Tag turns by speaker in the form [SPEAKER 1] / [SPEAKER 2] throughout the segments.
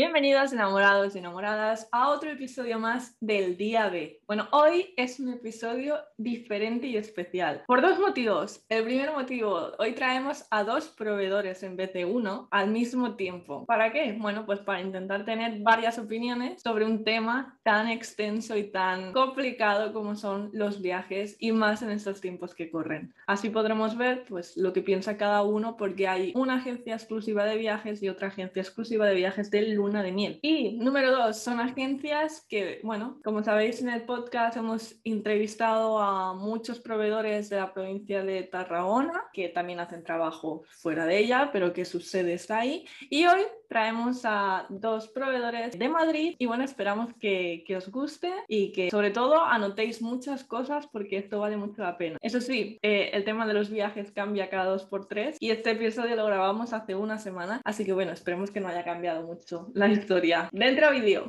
[SPEAKER 1] Bienvenidos enamorados y enamoradas a otro episodio más del día B. Bueno, hoy es un episodio diferente y especial por dos motivos. El primer motivo, hoy traemos a dos proveedores en vez de uno al mismo tiempo. ¿Para qué? Bueno, pues para intentar tener varias opiniones sobre un tema tan extenso y tan complicado como son los viajes y más en estos tiempos que corren. Así podremos ver pues lo que piensa cada uno porque hay una agencia exclusiva de viajes y otra agencia exclusiva de viajes del lunes de miel. Y número dos, son agencias que, bueno, como sabéis en el podcast hemos entrevistado a muchos proveedores de la provincia de Tarragona, que también hacen trabajo fuera de ella, pero que su sede está ahí. Y hoy traemos a dos proveedores de Madrid y bueno, esperamos que, que os guste y que sobre todo anotéis muchas cosas porque esto vale mucho la pena. Eso sí, eh, el tema de los viajes cambia cada dos por tres y este episodio lo grabamos hace una semana, así que bueno, esperemos que no haya cambiado mucho la historia. Dentro vídeo.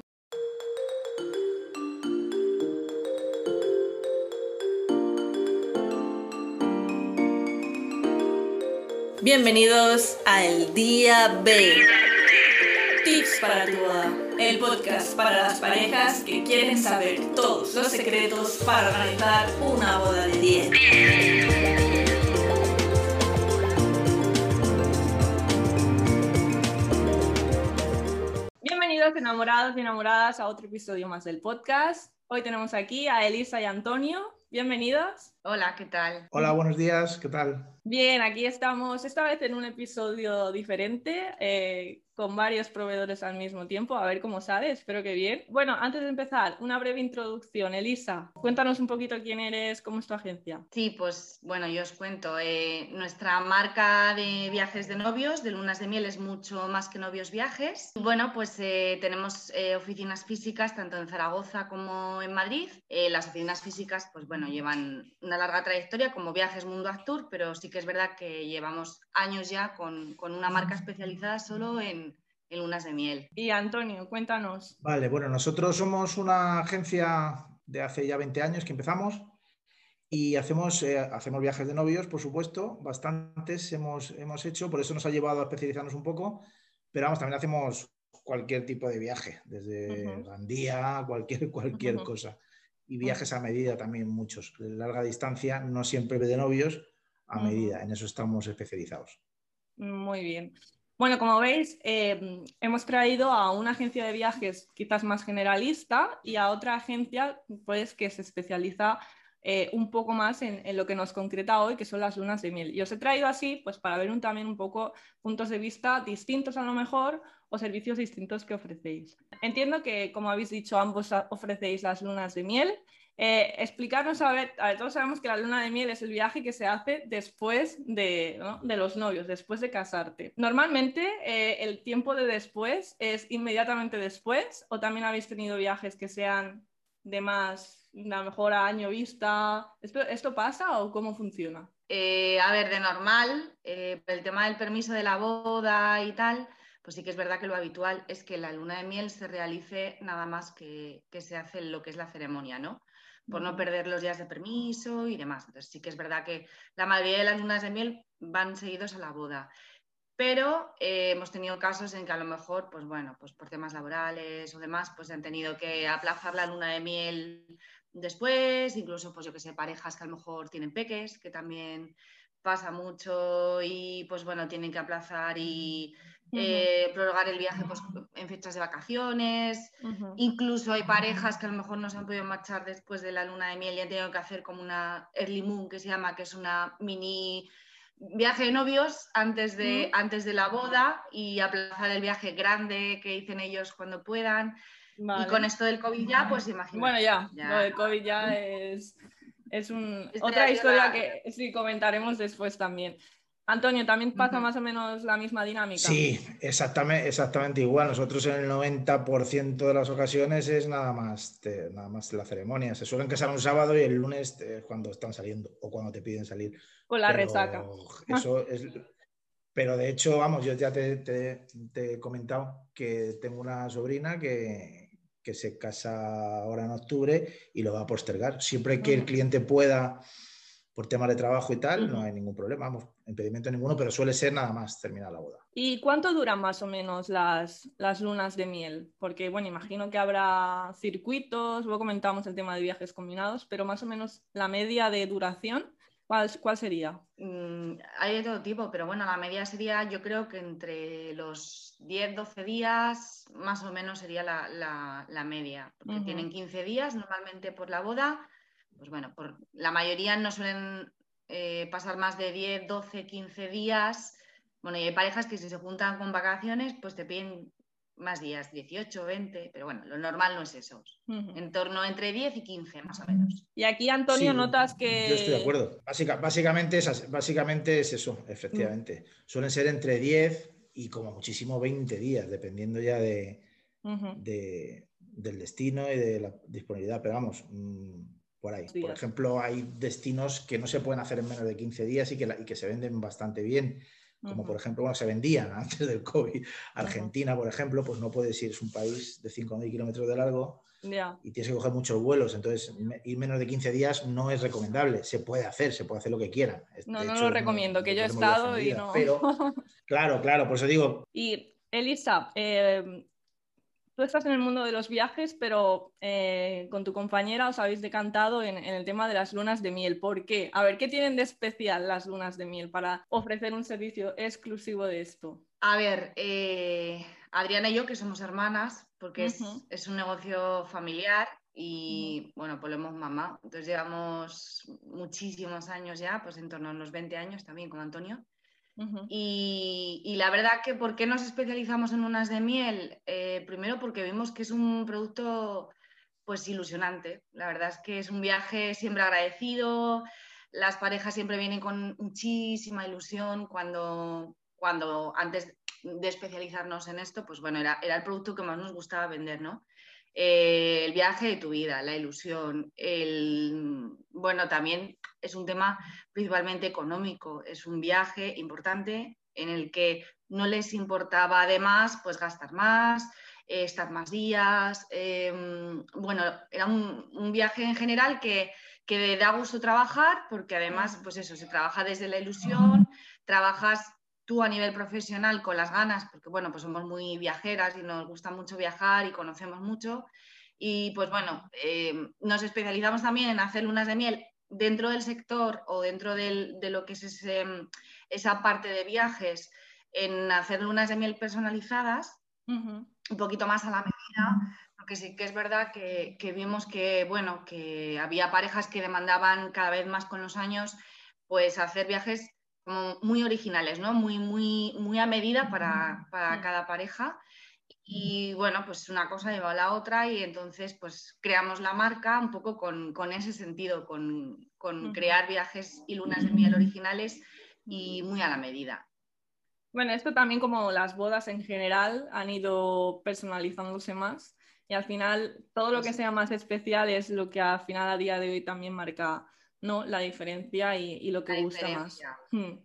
[SPEAKER 1] Bienvenidos al Día B. Tips para tu boda. El podcast para las parejas que quieren saber todos los secretos para organizar una boda de 10. Bienvenidos enamorados y enamoradas a otro episodio más del podcast. Hoy tenemos aquí a Elisa y Antonio. Bienvenidos.
[SPEAKER 2] Hola, ¿qué tal?
[SPEAKER 3] Hola, buenos días, ¿qué tal?
[SPEAKER 1] Bien, aquí estamos esta vez en un episodio diferente, eh, con varios proveedores al mismo tiempo, a ver cómo sale, espero que bien. Bueno, antes de empezar, una breve introducción. Elisa, cuéntanos un poquito quién eres, cómo es tu agencia.
[SPEAKER 2] Sí, pues bueno, yo os cuento. Eh, nuestra marca de viajes de novios, de lunas de miel, es mucho más que novios viajes. Bueno, pues eh, tenemos oficinas físicas tanto en Zaragoza como en Madrid. las oficinas físicas, pues bueno, llevan una larga trayectoria como Viajes Mundo Actur, pero sí que es verdad que llevamos años ya con, una marca especializada solo en, lunas de miel.
[SPEAKER 1] Y Antonio, cuéntanos.
[SPEAKER 3] Vale, bueno, nosotros somos una agencia de hace ya 20 años que empezamos y hacemos, eh, hacemos viajes de novios, por supuesto, bastantes hemos, hemos hecho, por eso nos ha llevado a especializarnos un poco, pero vamos, también hacemos cualquier tipo de viaje, desde Gandía, cualquier, cualquier cosa y viajes a medida también muchos. De larga distancia, no siempre de novios, a medida. En eso estamos especializados.
[SPEAKER 1] Muy bien. Bueno, como veis, eh, hemos traído a una agencia de viajes quizás más generalista y a otra agencia pues, que se especializa eh, un poco más en, lo que nos concreta hoy, que son las lunas de miel. Y os he traído así pues, para ver un, también un poco puntos de vista distintos a lo mejor o servicios distintos que ofrecéis. Entiendo que, como habéis dicho, ambos ofrecéis las lunas de miel. Eh, explicarnos, a ver, a ver, todos sabemos que la luna de miel es el viaje que se hace después de, los novios, después de casarte. Normalmente eh, el tiempo de después es inmediatamente después o también habéis tenido viajes que sean de más, a lo mejor a año vista. ¿Esto, pasa o cómo funciona?
[SPEAKER 2] Eh, a ver, de normal, el tema del permiso de la boda y tal, pues sí que es verdad que lo habitual es que la luna de miel se realice nada más que, se hace lo que es la ceremonia, ¿no? Por no perder los días de permiso y demás. Entonces sí que es verdad que la mayoría de las lunas de miel van seguidos a la boda. Pero eh, hemos tenido casos en que a lo mejor, pues bueno, pues por temas laborales o demás, pues han tenido que aplazar la luna de miel después, incluso pues yo que sé, parejas que a lo mejor tienen peques, que también pasa mucho y pues bueno, tienen que aplazar y eh, prorrogar el viaje pues, en fechas de vacaciones. Incluso hay parejas que a lo mejor no se han podido marchar después de la luna de miel y han tenido que hacer como una early moon que se llama, que es una mini viaje de novios antes de, antes de la boda y aplazar el viaje grande que dicen ellos cuando puedan. Y con esto del COVID ya, pues imagínate.
[SPEAKER 1] Bueno, ya, lo del COVID ya es, es otra historia que sí comentaremos después también. Antonio, ¿también pasa más o menos la misma dinámica?
[SPEAKER 3] Sí, exactamente, exactamente igual. Nosotros en el 90% de las ocasiones es nada más, nada más la ceremonia. Se suelen casar un sábado y el lunes es cuando están saliendo o cuando te piden salir.
[SPEAKER 1] Con la resaca.
[SPEAKER 3] Eso es, pero de hecho, vamos, yo ya te, he comentado que tengo una sobrina que, que, se casa ahora en octubre y lo va a postergar. Siempre que el cliente pueda por temas de trabajo y tal, no hay ningún problema, vamos, impedimento ninguno, pero suele ser nada más terminar la boda.
[SPEAKER 1] ¿Y cuánto duran más o menos las, las lunas de miel? Porque, bueno, imagino que habrá circuitos, luego comentamos el tema de viajes combinados, pero más o menos la media de duración, ¿cuál, cuál sería?
[SPEAKER 2] Mm, hay de todo tipo, pero bueno, la media sería, yo creo que entre los 10, 12 días, más o menos sería la, la, media, porque tienen 15 días normalmente por la boda pues bueno, por, la mayoría no suelen eh, pasar más de 10, 12, 15 días. Bueno, y hay parejas que si se juntan con vacaciones, pues te piden más días, 18, 20, pero bueno, lo normal no es eso. En torno entre 10 y 15, más o menos.
[SPEAKER 1] Y aquí, Antonio, notas que...
[SPEAKER 3] Yo estoy de acuerdo. básicamente, es, básicamente es eso, efectivamente. Suelen ser entre 10 y como muchísimo 20 días, dependiendo ya de, del destino y de la disponibilidad. Pero vamos, mm, por ahí. Por ejemplo, hay destinos que no se pueden hacer en menos de 15 días y que, y que se venden bastante bien. Como por ejemplo, bueno, se vendían antes del COVID. Argentina, por ejemplo, pues no puedes ir, es un país de 5.000 kilómetros de largo y tienes que coger muchos vuelos. Entonces, ir menos de 15 días no es recomendable. Se puede hacer, se puede hacer lo que quieran.
[SPEAKER 1] No, no lo recomiendo, que yo he estado y no.
[SPEAKER 3] Pero, claro, claro, por eso digo.
[SPEAKER 1] Y Elisa, eh, tú estás en el mundo de los viajes, pero eh, con tu compañera os habéis decantado en, el tema de las lunas de miel. ¿Por qué? A ver, ¿qué tienen de especial las lunas de miel para ofrecer un servicio exclusivo de esto?
[SPEAKER 2] A ver, eh, Adriana y yo, que somos hermanas, porque es, un negocio familiar y, bueno, pues lo hemos mamá. Entonces llevamos muchísimos años ya, pues en torno a unos 20 años también con Antonio y, la verdad que, ¿por qué nos especializamos en unas de miel? Eh, primero porque vimos que es un producto pues ilusionante. La verdad es que es un viaje siempre agradecido, las parejas siempre vienen con muchísima ilusión cuando, cuando antes de especializarnos en esto, pues bueno, era, era el producto que más nos gustaba vender, ¿no? Eh, el viaje de tu vida, la ilusión, el, bueno, también es un tema principalmente económico, es un viaje importante en el que no les importaba además pues gastar más, eh, estar más días, em, bueno, era un, viaje en general que, que da gusto trabajar porque además pues eso, se trabaja desde la ilusión, trabajas tú a nivel profesional con las ganas, porque bueno, pues somos muy viajeras y nos gusta mucho viajar y conocemos mucho. Y pues bueno, eh, nos especializamos también en hacer lunas de miel dentro del sector o dentro de lo que es esa parte de viajes, en hacer lunas de miel personalizadas, un poquito más a la medida, porque sí que es verdad que, que, vimos que, bueno, que había parejas que demandaban cada vez más con los años, pues hacer viajes muy originales, ¿no? Muy, muy, muy a medida para, cada pareja. Y bueno, pues una cosa lleva a la otra y entonces pues creamos la marca un poco con, ese sentido, con, crear viajes y lunas de miel originales y muy a la medida.
[SPEAKER 1] Bueno, esto también como las bodas en general han ido personalizándose más y al final todo lo que sea más especial es lo que al final a día de hoy también marca ¿no? La diferencia y, lo que gusta más. Hmm.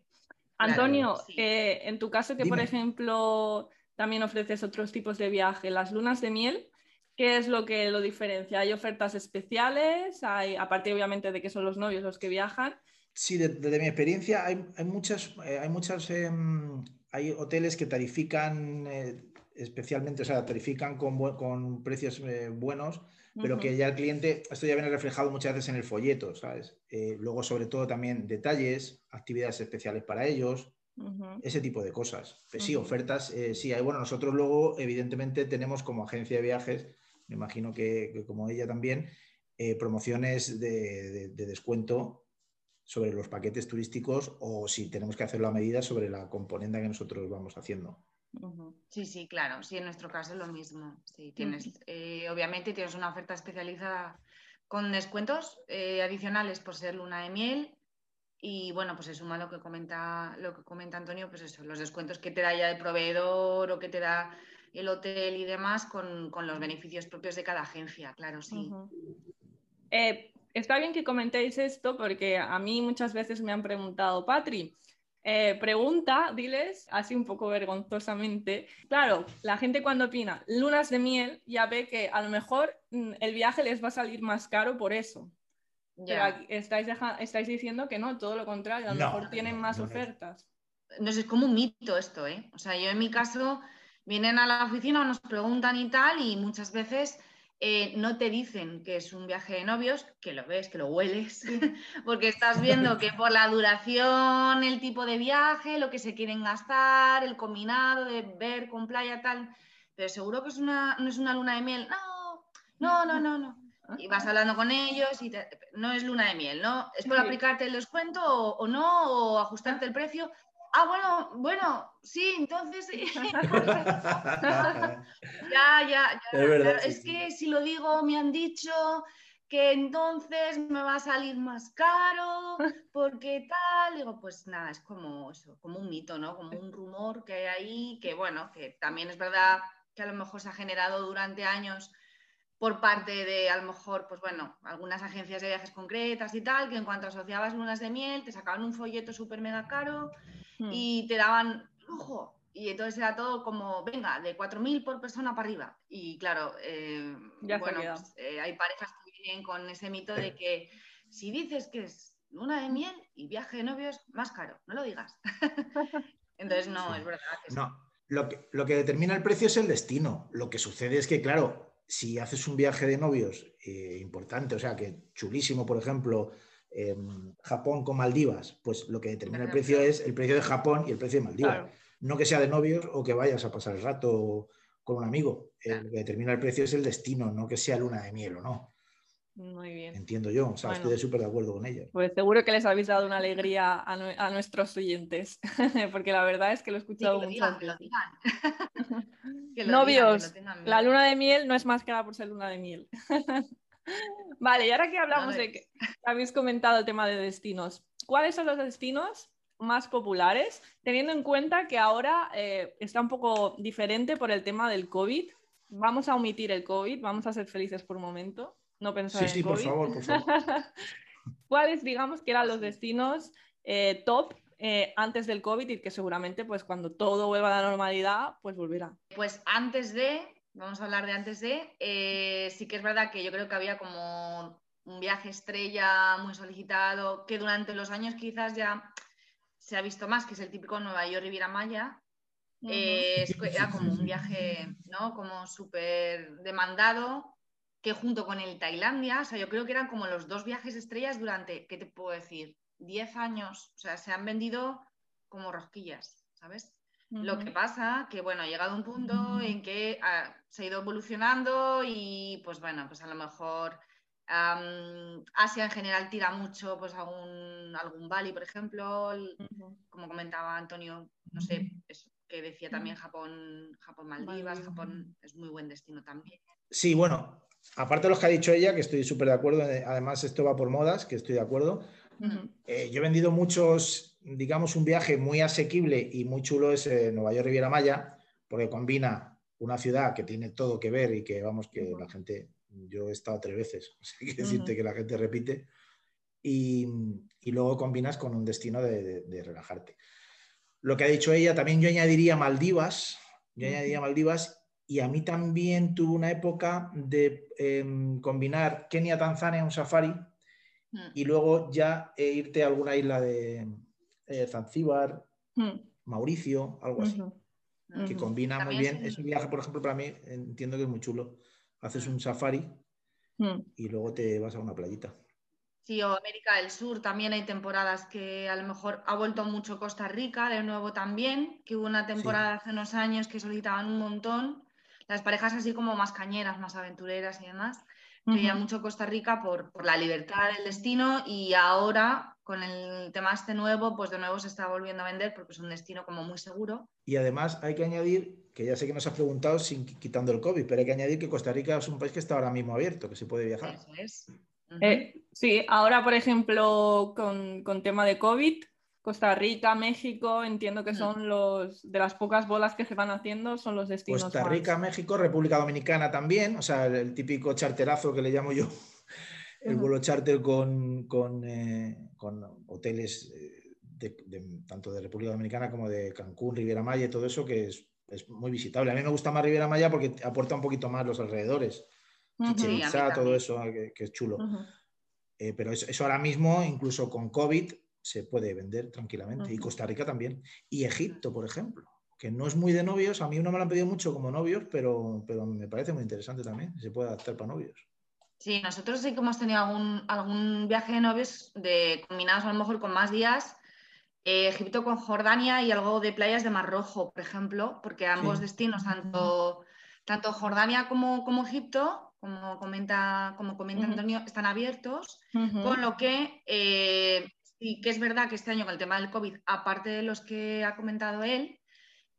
[SPEAKER 1] Antonio, eh, en tu caso que, por ejemplo, también ofreces otros tipos de viaje, las lunas de miel, ¿qué es lo que lo diferencia? ¿Hay ofertas especiales? Hay, aparte, obviamente, de que son los novios los que viajan.
[SPEAKER 3] Sí, desde mi experiencia hay, muchas, eh, hay muchas, em, hay hoteles que tarifican eh, especialmente, o sea, tarifican con, con precios buenos pero que ya el cliente, esto ya viene reflejado muchas veces en el folleto, ¿sabes? Eh, luego, sobre todo, también detalles, actividades especiales para ellos, ese tipo de cosas. Pues sí, ofertas, eh, sí, hay, bueno, nosotros luego, evidentemente, tenemos como agencia de viajes, me imagino que, como ella también, eh, promociones de, de descuento sobre los paquetes turísticos o si tenemos que hacerlo a medida sobre la componente que nosotros vamos haciendo.
[SPEAKER 2] Sí, sí, claro. Sí, en nuestro caso es lo mismo. Sí, tienes, eh, obviamente tienes una oferta especializada con descuentos eh, adicionales por ser luna de miel. Y bueno, pues se suma lo que comenta, lo que comenta Antonio, pues eso, los descuentos que te da ya el proveedor o que te da el hotel y demás con, los beneficios propios de cada agencia, claro, sí.
[SPEAKER 1] Eh, está bien que comentéis esto porque a mí muchas veces me han preguntado, Patri, eh, pregunta, diles, así un poco vergonzosamente. Claro, la gente cuando opina lunas de miel ya ve que a lo mejor mm, el viaje les va a salir más caro por eso. Pero estáis, estáis diciendo que no, todo lo contrario, a lo mejor tienen más ofertas.
[SPEAKER 2] No sé, es como un mito esto, ¿eh? O sea, yo en mi caso vienen a la oficina, nos preguntan y tal, y muchas veces eh, no te dicen que es un viaje de novios, que lo ves, que lo hueles, porque estás viendo que por la duración, el tipo de viaje, lo que se quieren gastar, el combinado de ver con playa tal, pero seguro que es una, no es una luna de miel. No, no, no, no, no. Y vas hablando con ellos y no es luna de miel, ¿no? ¿Es por aplicarte el descuento o, no? ¿O ajustarte el precio? Ah, bueno, bueno, sí, entonces ya, ya, ya. Es, que si lo digo, me han dicho que entonces me va a salir más caro, porque tal. Digo, pues nada, es como eso, como un mito, ¿no? Como un rumor que hay ahí, que bueno, que también es verdad que a lo mejor se ha generado durante años por parte de, a lo mejor, pues bueno, algunas agencias de viajes concretas y tal, que en cuanto asociabas lunas de miel, te sacaban un folleto súper mega caro hmm. y te daban lujo. Y entonces era todo como, venga, de 4.000 por persona para arriba. Y claro, eh, bueno, pues, eh, hay parejas que vienen con ese mito de que si dices que es luna de miel y viaje de novios, más caro, no lo digas. entonces no, es verdad.
[SPEAKER 3] Que no, lo que, lo que determina el precio es el destino. Lo que sucede es que, claro, si haces un viaje de novios eh, importante, o sea, que chulísimo, por ejemplo, Japón con Maldivas, pues lo que determina el precio es el precio de Japón y el precio de Maldivas. No que sea de novios o que vayas a pasar el rato con un amigo. Lo que determina el precio es el destino, no que sea luna de miel o no.
[SPEAKER 1] Muy bien.
[SPEAKER 3] Entiendo yo, o sea, estoy súper de acuerdo con ella.
[SPEAKER 1] Pues seguro que les habéis dado una alegría a, nuestros oyentes, porque la verdad es que lo he escuchado mucho. Novios, la luna de miel no es más que nada por ser luna de miel. vale, y ahora que hablamos de que habéis comentado el tema de destinos, ¿cuáles son los destinos más populares, teniendo en cuenta que ahora eh, está un poco diferente por el tema del COVID? Vamos a omitir el COVID, vamos a ser felices por un momento no pensar
[SPEAKER 3] sí, sí, por favor, por favor.
[SPEAKER 1] ¿Cuáles, digamos, que eran los destinos eh, top eh, antes del COVID y que seguramente, pues cuando todo vuelva a la normalidad, pues volverá?
[SPEAKER 2] Pues antes de, vamos a hablar de antes de, eh, sí que es verdad que yo creo que había como un viaje estrella muy solicitado, que durante los años quizás ya se ha visto más, que es el típico Nueva York Riviera Maya, era como un viaje, ¿no? Como súper demandado, que junto con el Tailandia, o sea, yo creo que eran como los dos viajes estrellas durante, ¿qué te puedo decir? 10 años, o sea, se han vendido como rosquillas, ¿sabes? Lo que pasa que, bueno, ha llegado un punto en que se ha ido evolucionando y, pues bueno, pues a lo mejor Asia en general tira mucho pues algún, algún Bali, por ejemplo, como comentaba Antonio, no sé, que decía también Japón, Japón Maldivas, Japón es muy buen destino también.
[SPEAKER 3] Sí, bueno, aparte de lo que ha dicho ella, que estoy súper de acuerdo, eh, además esto va por modas, que estoy de acuerdo. Eh, yo he vendido muchos, digamos, un viaje muy asequible y muy chulo es eh, Nueva York Riviera Maya, porque combina una ciudad que tiene todo que ver y que, vamos, que la gente, yo he estado tres veces, hay que decirte que la gente repite, y, luego combinas con un destino de, relajarte. Lo que ha dicho ella, también yo añadiría Maldivas, yo añadiría Maldivas y a mí también tuve una época de em, combinar Kenia-Tanzania, un safari, mm. y luego ya eh, irte a alguna isla de eh, Zanzíbar, mm. Mauricio, algo así, que combina muy bien. Es un viaje, por ejemplo, para mí, entiendo que es muy chulo. Haces un safari mm. y luego te vas a una playita.
[SPEAKER 2] Sí, o América del Sur también hay temporadas que a lo mejor ha vuelto mucho Costa Rica, de nuevo también, que hubo una temporada hace unos años que solicitaban un montón las parejas así como más cañeras, más aventureras y demás. Quería mucho Costa Rica por, la libertad del destino y ahora con el tema este nuevo, pues de nuevo se está volviendo a vender porque es un destino como muy seguro.
[SPEAKER 3] Y además hay que añadir, que ya sé que nos has preguntado sin quitando el COVID, pero hay que añadir que Costa Rica es un país que está ahora mismo abierto, que se puede viajar.
[SPEAKER 2] Eso es.
[SPEAKER 1] Eh, sí, ahora por ejemplo con, con tema de COVID, Costa Rica, México, entiendo que mm. son los de las pocas bolas que se van haciendo, son los destinos.
[SPEAKER 3] Costa Rica, México, República Dominicana también, o sea, el, típico charterazo que le llamo yo, el vuelo charter con, con, eh, hoteles eh, de, tanto de República Dominicana como de Cancún, Riviera Maya y todo eso, que es, muy visitable. A mí me gusta más Riviera Maya porque aporta un poquito más los alrededores. todo eso, que, es chulo. Eh, pero eso, ahora mismo, incluso con COVID, se puede vender tranquilamente. Y Costa Rica también. Y Egipto, por ejemplo, que no es muy de novios. A mí no me lo han pedido mucho como novios, pero, pero me parece muy interesante también. Se puede adaptar para novios.
[SPEAKER 2] Sí, nosotros sí que hemos tenido algún, algún viaje de novios de, combinados a lo mejor con más días. Eh, Egipto con Jordania y algo de playas de Mar Rojo, por ejemplo, porque ambos destinos, tanto, tanto Jordania como, como Egipto, como comenta, como comenta Antonio, están abiertos, con lo que eh, sí que es verdad que este año con el tema del COVID, aparte de los que ha comentado él,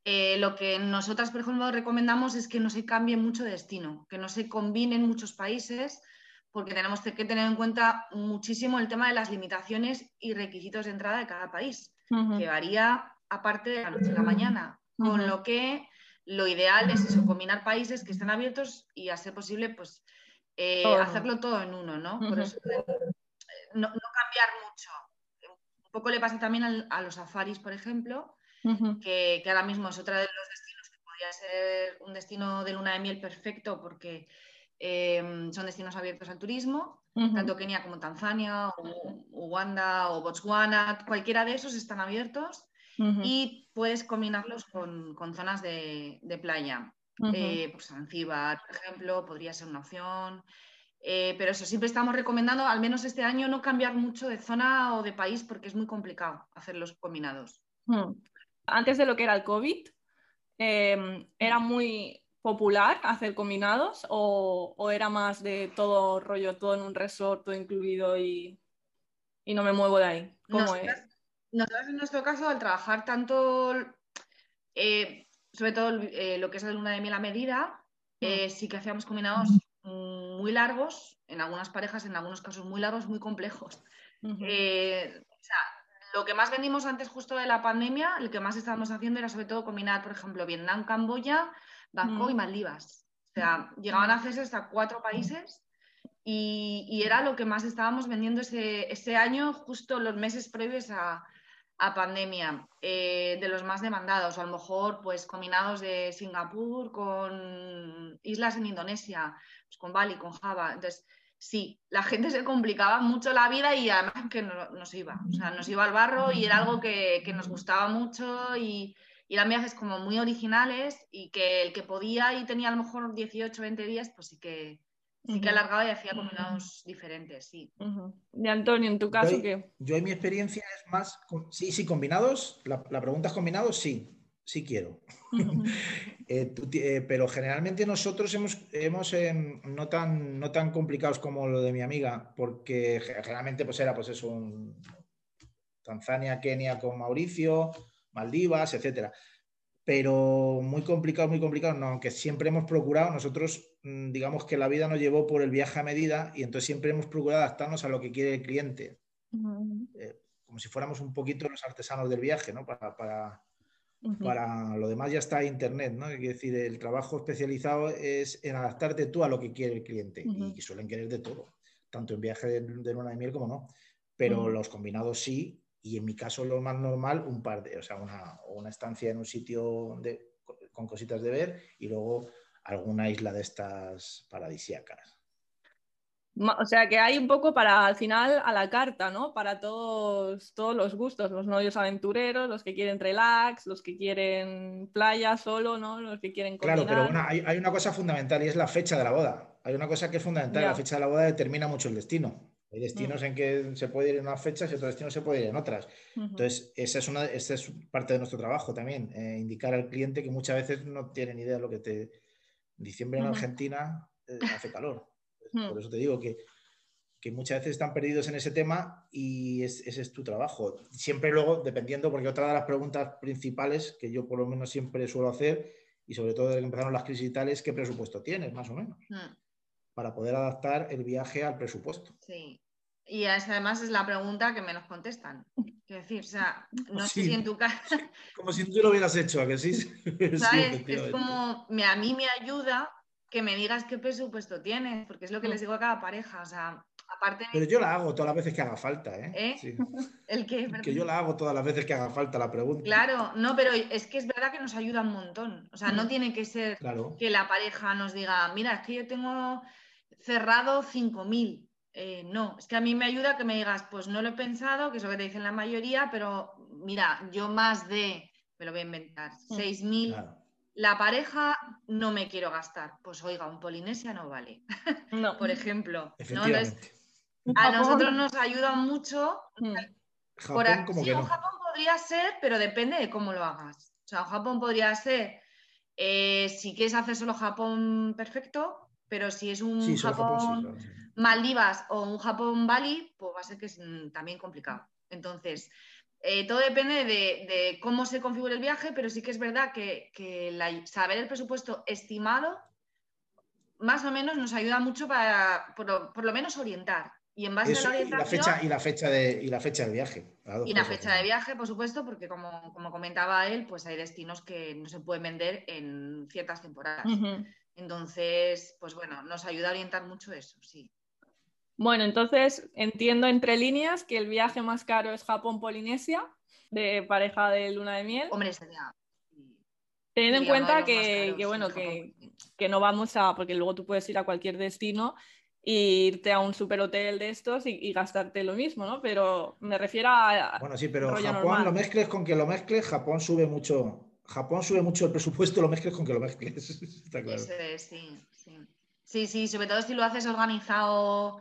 [SPEAKER 2] eh, lo que nosotras, por ejemplo, recomendamos es que no se cambie mucho de destino, que no se combinen muchos países, porque tenemos que tener en cuenta muchísimo el tema de las limitaciones y requisitos de entrada de cada país, que varía aparte de la noche a la mañana, con lo que lo ideal es eso, combinar países que estén abiertos y a ser posible, pues eh, hacerlo todo en uno, ¿no? Por eso, eh, no, cambiar mucho. Poco le pasa también a los safaris, por ejemplo, que, ahora mismo es otra de los destinos que podría ser un destino de luna de miel perfecto porque em, son destinos abiertos al turismo, tanto Kenia como Tanzania, o Uganda o Botswana, cualquiera de esos están abiertos y puedes combinarlos con, zonas de, playa. Eh, pues Zanzíbar, por ejemplo, podría ser una opción. Eh, pero eso, siempre estamos recomendando, al menos este año, no cambiar mucho de zona o de país porque es muy complicado hacerlos combinados.
[SPEAKER 1] Antes de lo que era el COVID, em, ¿era muy popular hacer combinados o, era más de todo rollo, todo en un resort, todo incluido y, no me muevo de ahí? ¿Cómo es?
[SPEAKER 2] Nosotros en nuestro caso, al trabajar tanto, eh, sobre todo eh, lo que es la luna de miel a medida, eh, sí que hacíamos combinados muy largos, en algunas parejas, en algunos casos muy largos, muy complejos. lo que más vendimos antes justo de la pandemia, lo que más estábamos haciendo era sobre todo combinar, por ejemplo, Vietnam, Camboya, Bangkok y Maldivas. O sea, llegaban a hacerse hasta cuatro países y, era lo que más estábamos vendiendo ese, ese, año, justo los meses previos a, a pandemia, eh, de los más demandados, o a lo mejor pues combinados de Singapur con islas en Indonesia, pues, con Bali, con Java. Entonces, sí, la gente se complicaba mucho la vida y además que no, nos iba, o sea, nos iba al barro y era algo que, nos gustaba mucho y, y, eran viajes como muy originales y que el que podía y tenía a lo mejor 18, 20 días, pues sí que, Sí que alargaba y hacía combinados diferentes, sí.
[SPEAKER 1] De Antonio, en tu caso,
[SPEAKER 3] yo,
[SPEAKER 1] ¿qué?
[SPEAKER 3] Yo en mi experiencia es más, sí, sí, combinados, la, pregunta es combinados, sí, sí quiero. Eh, eh, pero generalmente nosotros hemos, hemos em, no, tan, no tan complicados como lo de mi amiga, porque generalmente pues era pues eso, un Tanzania, Kenia con Mauricio, Maldivas, etcétera pero muy complicado, muy complicado, no, aunque siempre hemos procurado, nosotros mm, digamos que la vida nos llevó por el viaje a medida y entonces siempre hemos procurado adaptarnos a lo que quiere el cliente, eh, como si fuéramos un poquito los artesanos del viaje, ¿no? Para, para, para lo demás ya está Internet, ¿no? Es decir, el trabajo especializado es en adaptarte tú a lo que quiere el cliente y, suelen querer de todo, tanto en viaje de, de luna de miel como no, pero los combinados sí y en mi caso lo más normal, un par de, o sea, una, una estancia en un sitio de, con cositas de ver y luego alguna isla de estas paradisíacas.
[SPEAKER 1] O sea que hay un poco para al final a la carta, ¿no? Para todos, todos los gustos, los novios aventureros, los que quieren relax, los que quieren playa solo, ¿no? Los que quieren
[SPEAKER 3] Claro, pero bueno, hay, hay, una cosa fundamental y es la fecha de la boda. Hay una cosa que es fundamental, la fecha de la boda determina mucho el destino. Hay destinos mm. en que se puede ir en unas fechas y otros destinos se puede ir en otras. Entonces, esa es, una, esa es parte de nuestro trabajo también, eh, indicar al cliente que muchas veces no tiene ni idea de lo que te... diciembre en Argentina eh, hace calor. Mm. Por eso te digo que, que, muchas veces están perdidos en ese tema y ese es tu trabajo. Siempre luego, dependiendo, porque otra de las preguntas principales que yo por lo menos siempre suelo hacer, y sobre todo desde que empezaron las crisis y tal, es qué presupuesto tienes, más o menos. Mm para poder adaptar el viaje al presupuesto.
[SPEAKER 2] Sí. Y además es la pregunta que menos contestan. Quiero decir, o sea, no sé si en tu casa.
[SPEAKER 3] Como si tú lo hubieras hecho, ¿a que sí?
[SPEAKER 2] ¿Sabes? es como, a mí me ayuda que me digas qué presupuesto tienes, porque es lo que les mm. digo a cada pareja. O sea, aparte.
[SPEAKER 3] Pero yo la hago todas las veces que haga falta, ¿eh?
[SPEAKER 2] ¿Eh? ¿El qué?
[SPEAKER 3] Que yo la hago todas las veces que haga falta la pregunta.
[SPEAKER 2] Claro, no, pero es que es verdad que nos ayuda un montón. O sea, no mm. tiene que ser que la pareja nos diga, mira, es que yo tengo cerrado 5.000. eh, no, es que a mí me ayuda que me digas, pues no lo he pensado, que es lo que te dicen la mayoría, pero mira, yo más de, me lo voy a inventar, 6.000,
[SPEAKER 3] Claro.
[SPEAKER 2] La pareja no me quiero gastar. Pues oiga, un Polinesia no vale,
[SPEAKER 1] No.
[SPEAKER 2] por ejemplo. ¿no?
[SPEAKER 3] Efectivamente.
[SPEAKER 2] Entonces, a nosotros nos ayuda mucho.
[SPEAKER 1] Mm.
[SPEAKER 2] por
[SPEAKER 3] Japón
[SPEAKER 2] sí,
[SPEAKER 3] no.
[SPEAKER 2] Japón podría ser, pero depende de cómo lo hagas. O sea, un Japón podría ser, eh, si quieres hacer solo Japón, perfecto, pero si es un
[SPEAKER 3] Sí,
[SPEAKER 2] Japón,
[SPEAKER 3] Japón sí, claro, sí.
[SPEAKER 2] Maldivas o un Japón Bali, pues va a ser que es mm, también complicado. Entonces, eh, todo depende de, de cómo se configure el viaje, pero sí que es verdad que, que la- saber el presupuesto estimado más o menos nos ayuda mucho para, por lo, por lo menos, orientar. Y en base
[SPEAKER 3] Eso
[SPEAKER 2] a la
[SPEAKER 3] y la
[SPEAKER 2] orientación...
[SPEAKER 3] fecha, y la fecha de, y la fecha del viaje.
[SPEAKER 2] Y la
[SPEAKER 3] cosas,
[SPEAKER 2] fecha de viaje, por supuesto, porque como, como comentaba él, pues hay destinos que no se pueden vender en ciertas temporadas. Entonces, pues bueno, nos ayuda a orientar mucho eso, sí.
[SPEAKER 1] Bueno, entonces entiendo entre líneas que el viaje más caro es Japón-Polinesia, de pareja de luna de miel.
[SPEAKER 2] Hombre, sería.
[SPEAKER 1] Teniendo en cuenta que, bueno, que, que no vamos a, porque luego tú puedes ir a cualquier destino e irte a un superhotel de estos y, y gastarte lo mismo, ¿no? Pero me refiero a...
[SPEAKER 3] Bueno, sí, pero Japón
[SPEAKER 1] normal.
[SPEAKER 3] lo mezcles con que lo mezcles, Japón sube mucho. Japón sube mucho el presupuesto, lo mezcles con que lo mezcles. Está claro.
[SPEAKER 2] Eso es, sí, sí. Sí, sí, sobre todo si lo haces organizado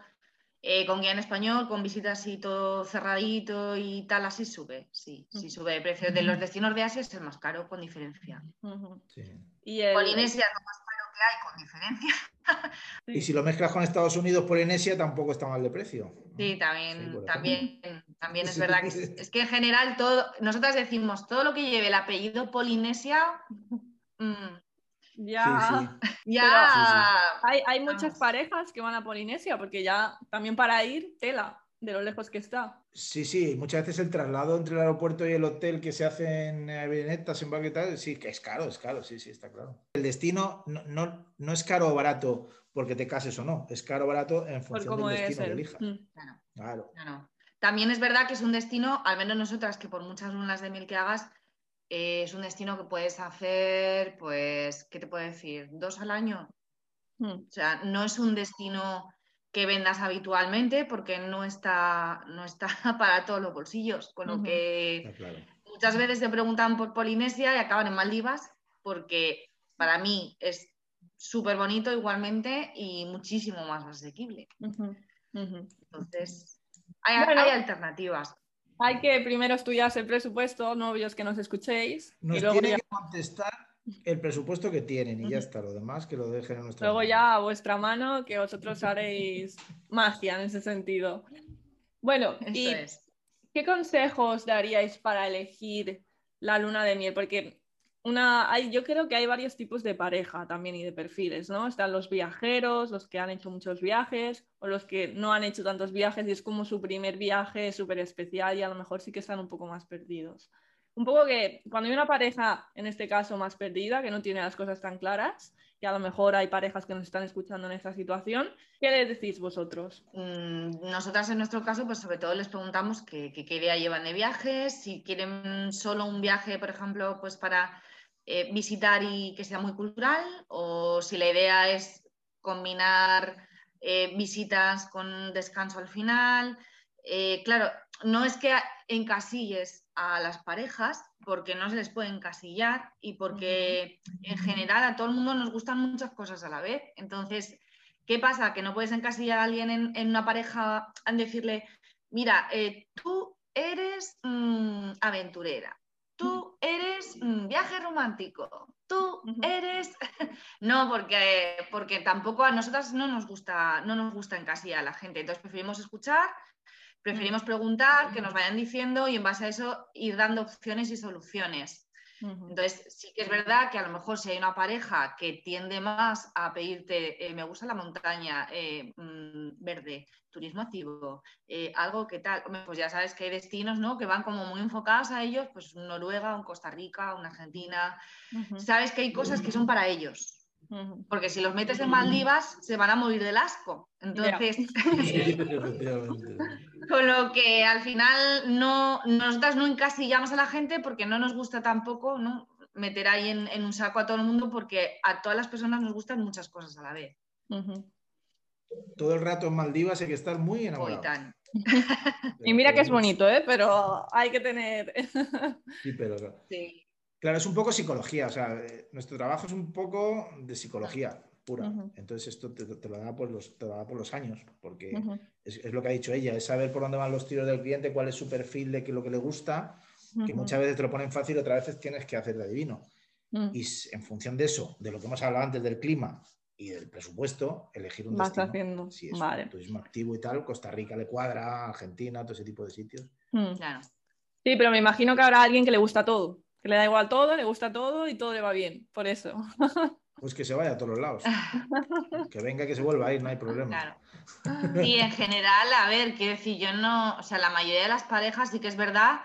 [SPEAKER 2] eh, con guía en español, con visitas y todo cerradito y tal, así sube, sí, sí sube de precio. De los destinos de Asia es el más caro, con diferencia.
[SPEAKER 1] Ujú.
[SPEAKER 3] Sí.
[SPEAKER 1] Y el-
[SPEAKER 2] Polinesia es lo más caro que hay, con diferencia.
[SPEAKER 3] Y si lo mezclas con Estados Unidos, Polinesia, tampoco está mal de precio.
[SPEAKER 2] Sí, también, también, también es verdad que es, es que en general todo, nosotras decimos todo lo que lleve el apellido Polinesia, mm,
[SPEAKER 1] ya...
[SPEAKER 3] Sí, sí.
[SPEAKER 2] ya
[SPEAKER 1] Hay, hay muchas
[SPEAKER 2] Vamos.
[SPEAKER 1] parejas que van a Polinesia porque ya también para ir, tela, de lo lejos que está.
[SPEAKER 3] Sí, sí, muchas veces el traslado entre el aeropuerto y el hotel que se hace en avionetas, en barco y tal, sí, que es caro, es caro, sí, sí, está claro. El destino no, no, no es caro o barato porque te cases o no, es caro o barato en función del
[SPEAKER 1] es
[SPEAKER 3] destino que
[SPEAKER 1] el...
[SPEAKER 3] elijas.
[SPEAKER 1] Mm.
[SPEAKER 2] Claro,
[SPEAKER 3] Claro.
[SPEAKER 2] no, no. También es verdad que es un destino, al menos nosotras, que por muchas lunas de miel que hagas, eh, es un destino que puedes hacer, pues, ¿qué te puedo decir? ¿Dos al año?
[SPEAKER 1] Mm.
[SPEAKER 2] O sea, no es un destino que vendas habitualmente porque no está, no está para todos los bolsillos, con lo que
[SPEAKER 3] claro.
[SPEAKER 2] muchas veces te preguntan por Polinesia y acaban en Maldivas porque para mí es súper bonito igualmente y muchísimo más asequible. Entonces, hay,
[SPEAKER 1] Bueno.
[SPEAKER 2] hay alternativas.
[SPEAKER 1] Hay que primero estudiarse el presupuesto, novios que nos escuchéis,
[SPEAKER 3] Nos
[SPEAKER 1] y luego
[SPEAKER 3] tienen
[SPEAKER 1] ya,
[SPEAKER 3] que contestar el presupuesto que tienen y ya está, lo demás que lo dejen en nuestra
[SPEAKER 1] luego ya a vuestra mano, que vosotros haréis magia en ese sentido. Bueno, y
[SPEAKER 2] es.
[SPEAKER 1] ¿qué consejos daríais para elegir la luna de miel? Porque una, hay, yo creo que hay varios tipos de pareja también y de perfiles, ¿no? Están los viajeros, los que han hecho muchos viajes, o los que no han hecho tantos viajes y es como su primer viaje súper especial y a lo mejor sí que están un poco más perdidos. Un poco que cuando hay una pareja, en este caso, más perdida, que no tiene las cosas tan claras, y a lo mejor hay parejas que nos están escuchando en esta situación, ¿qué les decís vosotros?
[SPEAKER 2] Mm, Nosotras en nuestro caso, pues sobre todo les preguntamos qué- qué idea llevan de viajes, si quieren solo un viaje, por ejemplo, pues para eh, visitar y que sea muy cultural, o si la idea es combinar eh, visitas con descanso al final. Eh, claro, no es que encasilles a las parejas, porque no se les puede encasillar y porque en general a todo el mundo nos gustan muchas cosas a la vez. Entonces, ¿Qué pasa? Que no puedes encasillar a alguien en, en una pareja en decirle, mira, eh, tú eres mm, aventurera, tú eres mm, viaje romántico, tú eres... no, porque, porque tampoco a nosotras no nos gusta, no nos gusta encasillar a la gente. Entonces preferimos escuchar, preferimos preguntar, que nos vayan diciendo y en base a eso ir dando opciones y soluciones. Entonces, sí que es verdad que a lo mejor si hay una pareja que tiende más a pedirte, eh, me gusta la montaña, eh, mm, verde, turismo activo, eh, algo que tal, pues ya sabes que hay destinos ¿no? que van como muy enfocados a ellos, pues Noruega, un Costa Rica, una Argentina, sabes que hay cosas que son para ellos. Porque si los metes en Maldivas, se van a morir del asco. Entonces,
[SPEAKER 3] Efectivamente.
[SPEAKER 2] con lo que al final no, nosotras no encasillamos a la gente porque no nos gusta tampoco ¿no? meter ahí en, en un saco a todo el mundo porque a todas las personas nos gustan muchas cosas a la vez.
[SPEAKER 3] Todo el rato en Maldivas hay que estar muy enamorado.
[SPEAKER 1] y mira que es bonito, ¿eh? pero hay que tener...
[SPEAKER 3] sí, pero... Claro, es un poco psicología, o sea, nuestro trabajo es un poco de psicología pura. Entonces esto te, lo da por los, por los años, porque es, lo que ha dicho ella, es saber por dónde van los tiros del cliente, cuál es su perfil de qué lo que le gusta, que muchas veces te lo ponen fácil, otras veces tienes que hacer de adivino. Mm. Y en función de eso, de lo que hemos hablado antes del clima y del presupuesto, elegir un
[SPEAKER 1] Vas destino. haciendo.
[SPEAKER 3] Si es un turismo activo y tal, Costa Rica le cuadra, Argentina, todo ese tipo de sitios.
[SPEAKER 1] Mm. Sí, pero me imagino que habrá alguien que le gusta todo, que le da igual todo, le gusta todo y todo le va bien, por eso.
[SPEAKER 3] Pues que se vaya a todos los lados. que venga, que se vuelva a ir, no hay problema.
[SPEAKER 2] Claro. Y en general, a ver, quiero decir, yo no, o sea, la mayoría de las parejas sí que es verdad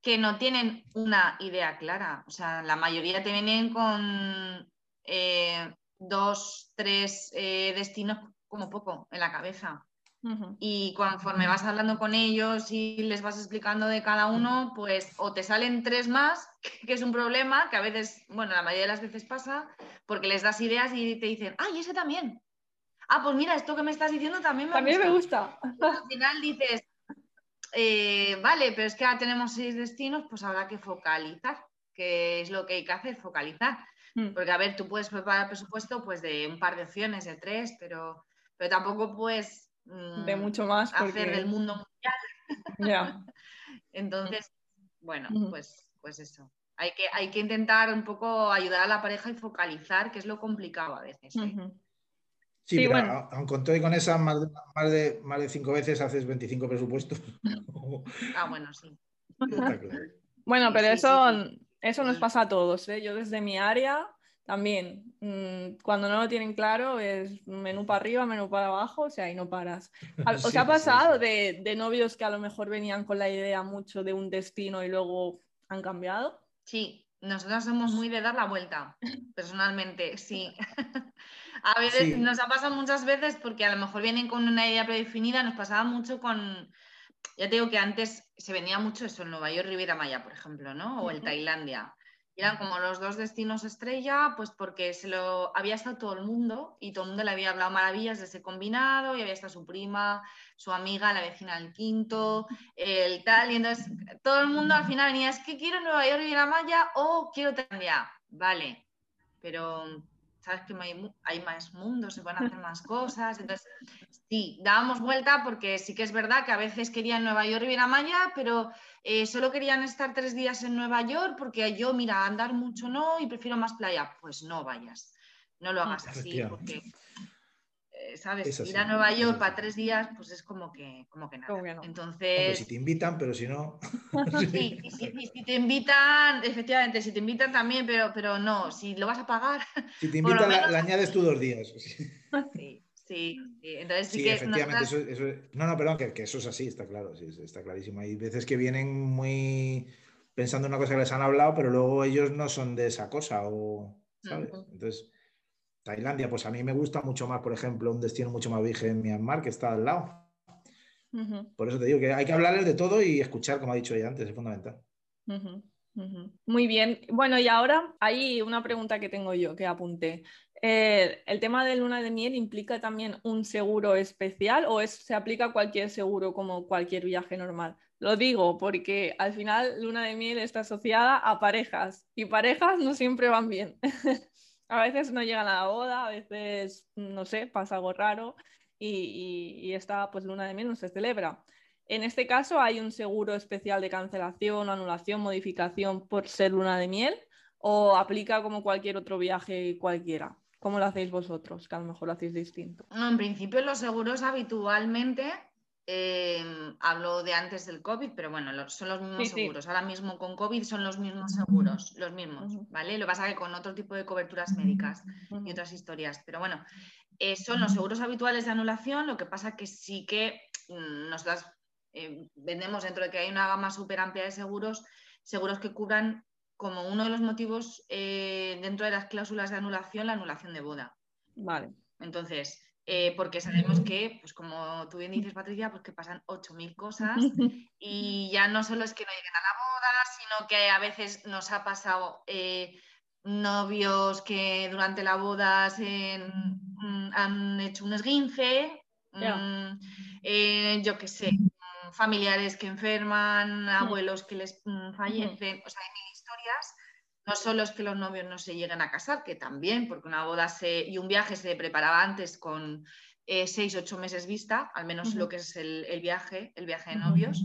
[SPEAKER 2] que no tienen una idea clara. O sea, la mayoría te vienen con eh, dos, tres eh, destinos como poco en la cabeza. Y conforme vas hablando con ellos y les vas explicando de cada uno, pues o te salen tres más, que es un problema, que a veces, bueno, la mayoría de las veces pasa, porque les das ideas y te dicen, ¡ay, ese también! Ah, pues mira, esto que me estás diciendo también me
[SPEAKER 1] también
[SPEAKER 2] gusta.
[SPEAKER 1] me gusta.
[SPEAKER 2] al final dices, eh, vale, pero es que ahora tenemos seis destinos, pues habrá que focalizar, que es lo que hay que hacer, focalizar. Mm. Porque, a ver, tú puedes preparar presupuesto pues de un par de opciones, de tres, pero, pero tampoco puedes
[SPEAKER 1] de mm, mucho más.
[SPEAKER 2] Hacer del mundo mundial. Entonces, bueno, pues, pues eso. Hay que, hay que intentar un poco ayudar a la pareja y focalizar, que es lo complicado a veces. ¿eh?
[SPEAKER 3] Sí, pero aunque con esas más de, más, de, más de cinco veces haces 25 presupuestos.
[SPEAKER 2] ah, bueno, sí.
[SPEAKER 1] Bueno, pero eso, eso nos pasa a todos. ¿eh? Yo desde mi área también, mm, cuando no lo tienen claro, es menú para arriba, menú para abajo, o sea, y no paras. ¿Os ha pasado De, de, novios que a lo mejor venían con la idea mucho de un destino y luego han cambiado?
[SPEAKER 2] Sí, nosotros somos muy de dar la vuelta, personalmente, sí. a veces nos ha pasado muchas veces porque a lo mejor vienen con una idea predefinida, nos pasaba mucho con, ya te digo que antes se venía mucho eso, en Nueva York, Riviera Maya, por ejemplo, ¿no? O el Tailandia eran como los dos destinos estrella, pues porque se lo había estado todo el mundo y todo el mundo le había hablado maravillas de ese combinado y había estado su prima, su amiga, la vecina del quinto, el tal, y entonces todo el mundo al final venía, es que quiero Nueva York y la Maya o quiero Tailandia, vale, pero sabes que hay, más mundos, se pueden hacer más cosas. Entonces, sí, dábamos vuelta porque sí que es verdad que a veces querían Nueva York y Riviera Maya, pero eh, solo querían estar tres días en Nueva York porque yo, mira, andar mucho no y prefiero más playa. Pues no vayas, no lo hagas así porque ¿sabes? Ir a Nueva York para tres días, pues es como que, como que nada. Entonces.
[SPEAKER 3] si te invitan, pero si no.
[SPEAKER 2] sí, si te invitan, efectivamente, si te invitan también, pero, pero no, si lo vas a pagar.
[SPEAKER 3] Si te invitan, la, añades tú dos días.
[SPEAKER 2] Sí. Sí, Entonces
[SPEAKER 3] sí, que efectivamente, eso, eso, no, no, perdón, que, que, eso es así, está claro, sí, está clarísimo. Hay veces que vienen muy pensando en una cosa que les han hablado, pero luego ellos no son de esa cosa, o, ¿sabes? Entonces, Tailandia, pues a mí me gusta mucho más, por ejemplo, un destino mucho más virgen Myanmar, que está al lado. Por eso te digo que hay que hablarles de todo y escuchar, como ha dicho ella antes, es fundamental.
[SPEAKER 1] Muy bien. Bueno, y ahora hay una pregunta que tengo yo que apunté. Eh, ¿El tema de luna de miel implica también un seguro especial o es, se aplica a cualquier seguro como cualquier viaje normal? Lo digo porque al final luna de miel está asociada a parejas y parejas no siempre van bien. a veces no llegan a la boda, a veces, no sé, pasa algo raro y, esta pues luna de miel no se celebra. En este caso hay un seguro especial de cancelación, anulación, modificación por ser luna de miel o aplica como cualquier otro viaje cualquiera. ¿Cómo lo hacéis vosotros? Que a lo mejor lo hacéis distinto.
[SPEAKER 2] No, en principio los seguros habitualmente Em, hablo de antes del COVID, pero bueno, son los mismos seguros. Ahora mismo con COVID son los mismos seguros, los mismos, ¿vale? Lo que pasa que con otro tipo de coberturas médicas y otras historias. Pero bueno, eh, son los seguros habituales de anulación, lo que pasa que sí que mm, nos das, eh, vendemos dentro de que hay una gama súper amplia de seguros, seguros que cubran como uno de los motivos eh, dentro de las cláusulas de anulación, la anulación de boda.
[SPEAKER 1] Vale.
[SPEAKER 2] Entonces, eh, porque sabemos que, pues como tú bien dices, Patricia, pues que pasan 8.000 cosas y ya no solo es que no lleguen a la boda, sino que a veces nos ha pasado eh, novios que durante la boda se, mm, han hecho un esguince Mm, eh, yo qué sé, mm, familiares que enferman, abuelos que les fallecen, o sea, hay mil historias. No solo es que los novios no se lleguen a casar, que también, porque una boda se, y un viaje se preparaba antes con eh, seis, ocho meses vista, al menos lo que es el, viaje, el viaje de novios.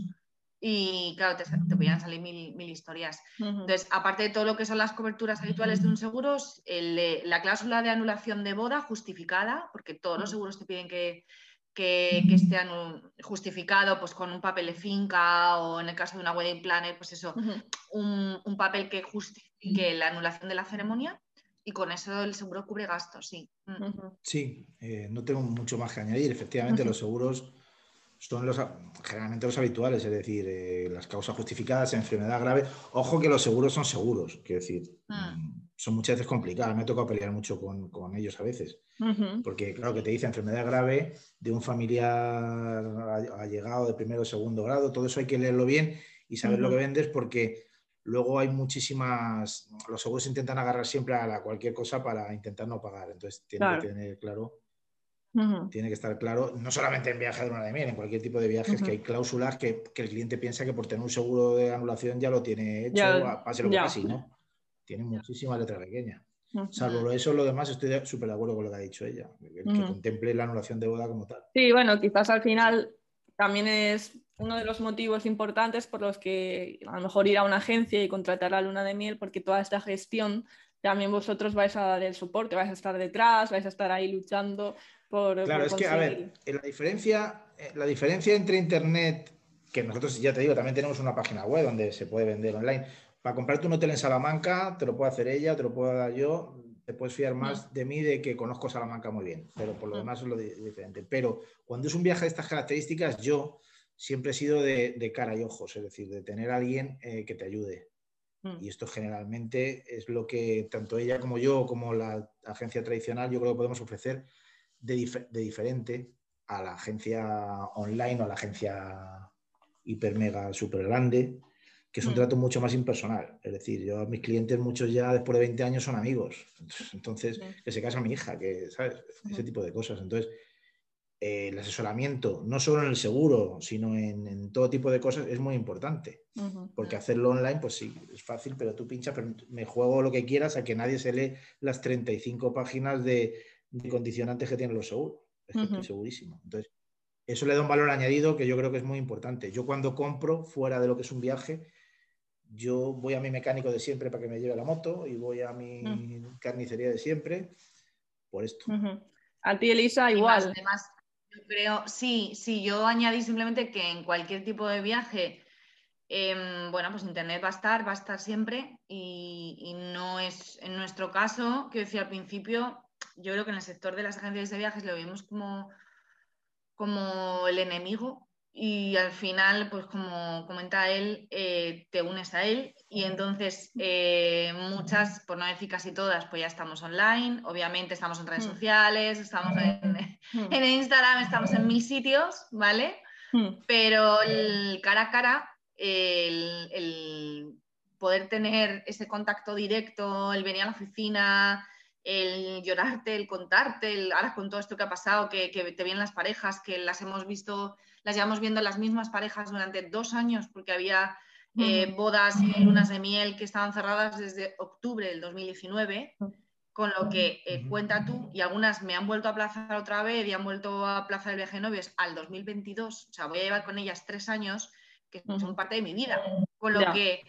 [SPEAKER 2] Y claro, te, te podían salir mil, historias. Entonces, aparte de todo lo que son las coberturas habituales de un seguro, la cláusula de anulación de boda justificada, porque todos los seguros te piden que, que, esté justificado pues, con un papel de finca o en el caso de una wedding planner, pues eso, un, un, papel que justifique la anulación de la ceremonia y con eso el seguro cubre gastos, sí.
[SPEAKER 3] Mm. Sí, eh, no tengo mucho más que añadir. Efectivamente, los seguros son los generalmente los habituales, es decir, eh, las causas justificadas, enfermedad grave. Ojo que los seguros son seguros, quiero decir, ah. Son muchas veces complicados. Me ha tocado pelear mucho con, ellos a veces, porque claro que te dice enfermedad grave de un familiar allegado de primero o segundo grado, todo eso hay que leerlo bien y saber lo que vendes porque Luego hay muchísimas, los seguros intentan agarrar siempre a la cualquier cosa para intentar no pagar. Entonces tiene que tener claro, tiene que estar claro, no solamente en viaje de una de miel, en cualquier tipo de viajes, que hay cláusulas que, el cliente piensa que por tener un seguro de anulación ya lo tiene hecho, pase lo que pase, ¿no? Tiene muchísima letra pequeña. Salvo eso, lo demás estoy súper de acuerdo con lo que ha dicho ella, que contemple la anulación de boda como tal.
[SPEAKER 1] Sí, bueno, quizás al final también es uno de los motivos importantes por los que a lo mejor ir a una agencia y contratar a Luna de Miel, porque toda esta gestión también vosotros vais a dar el soporte, vais a estar detrás, vais a estar ahí luchando por.
[SPEAKER 3] Claro, es que, a ver, la diferencia, eh, la diferencia entre Internet, que nosotros ya te digo, también tenemos una página web donde se puede vender online. Para comprarte un hotel en Salamanca, te lo puede hacer ella, te lo puedo dar yo, te puedes fiar más de mí de que conozco Salamanca muy bien, pero por lo demás es lo diferente. Pero cuando es un viaje de estas características, yo siempre he sido de, cara y ojos, es decir, de tener a alguien eh, que te ayude. Mm. Y esto generalmente es lo que tanto ella como yo, como la agencia tradicional, yo creo que podemos ofrecer de, diferente a la agencia online o a la agencia hiper mega super grande, que es un mm. trato mucho más impersonal. Es decir, yo a mis clientes, muchos ya después de 20 años son amigos. Entonces, que se casa mi hija, que, ¿sabes? Ese tipo de cosas. Entonces, eh, el asesoramiento, no solo en el seguro, sino en, todo tipo de cosas, es muy importante. Porque hacerlo online, pues sí, es fácil, pero tú pinchas, pero me juego lo que quieras a que nadie se lee las 35 páginas de, condicionantes que tienen los seguros. estoy segurísimo. Entonces, eso le da un valor añadido que yo creo que es muy importante. Yo cuando compro, fuera de lo que es un viaje, yo voy a mi mecánico de siempre para que me lleve la moto y voy a mi carnicería de siempre por esto.
[SPEAKER 1] A ti, Elisa, igual.
[SPEAKER 2] Yo creo, sí, sí, yo añadí simplemente que en cualquier tipo de viaje, em, bueno, pues Internet va a estar, va a estar siempre y, no es, en nuestro caso, que decía al principio, yo creo que en el sector de las agencias de viajes lo vimos como, como el enemigo y al final, pues como comenta él, eh, te unes a él y entonces eh, muchas, por no decir casi todas, pues ya estamos online, obviamente estamos en redes mm. sociales, estamos en, mm. en Instagram, estamos en mil sitios, ¿vale? Mm. Pero el cara a cara, el, poder tener ese contacto directo, el venir a la oficina, el llorarte, el contarte, el, ahora con todo esto que ha pasado, que, que te vienen las parejas, que las hemos visto las llevamos viendo las mismas parejas durante dos años porque había eh, bodas y lunas de miel que estaban cerradas desde octubre del 2019, con lo que eh, cuenta tú, y algunas me han vuelto a aplazar otra vez y han vuelto a aplazar el viaje de novios al 2022, o sea, voy a llevar con ellas tres años que son parte de mi vida, con lo que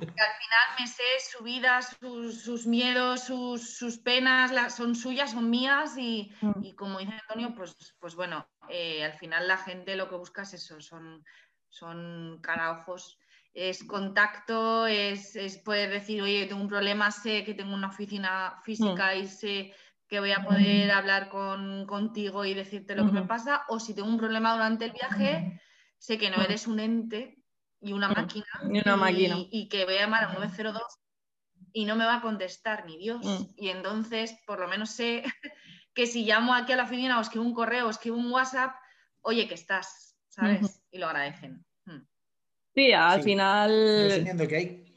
[SPEAKER 2] al final me sé su vida, sus, miedos, sus, penas, son suyas, son mías y, mm. como dice Antonio, pues, pues bueno, eh, al final la gente lo que busca es eso, son, son cara ojos, es contacto, es, poder decir, oye, tengo un problema, sé que tengo una oficina física mm. y sé que voy a poder hablar con, contigo y decirte lo que me pasa, o si tengo un problema durante el viaje, sé que no mm. eres un ente y una máquina.
[SPEAKER 1] Y una máquina.
[SPEAKER 2] Y, que voy a llamar al 902 y no me va a contestar ni Dios. Mm. Y entonces, por lo menos sé que si llamo aquí a la oficina o escribo un correo o escribo un WhatsApp, oye, que estás, ¿sabes? Y lo agradecen. Mm.
[SPEAKER 1] Sí, al final.
[SPEAKER 3] que hay,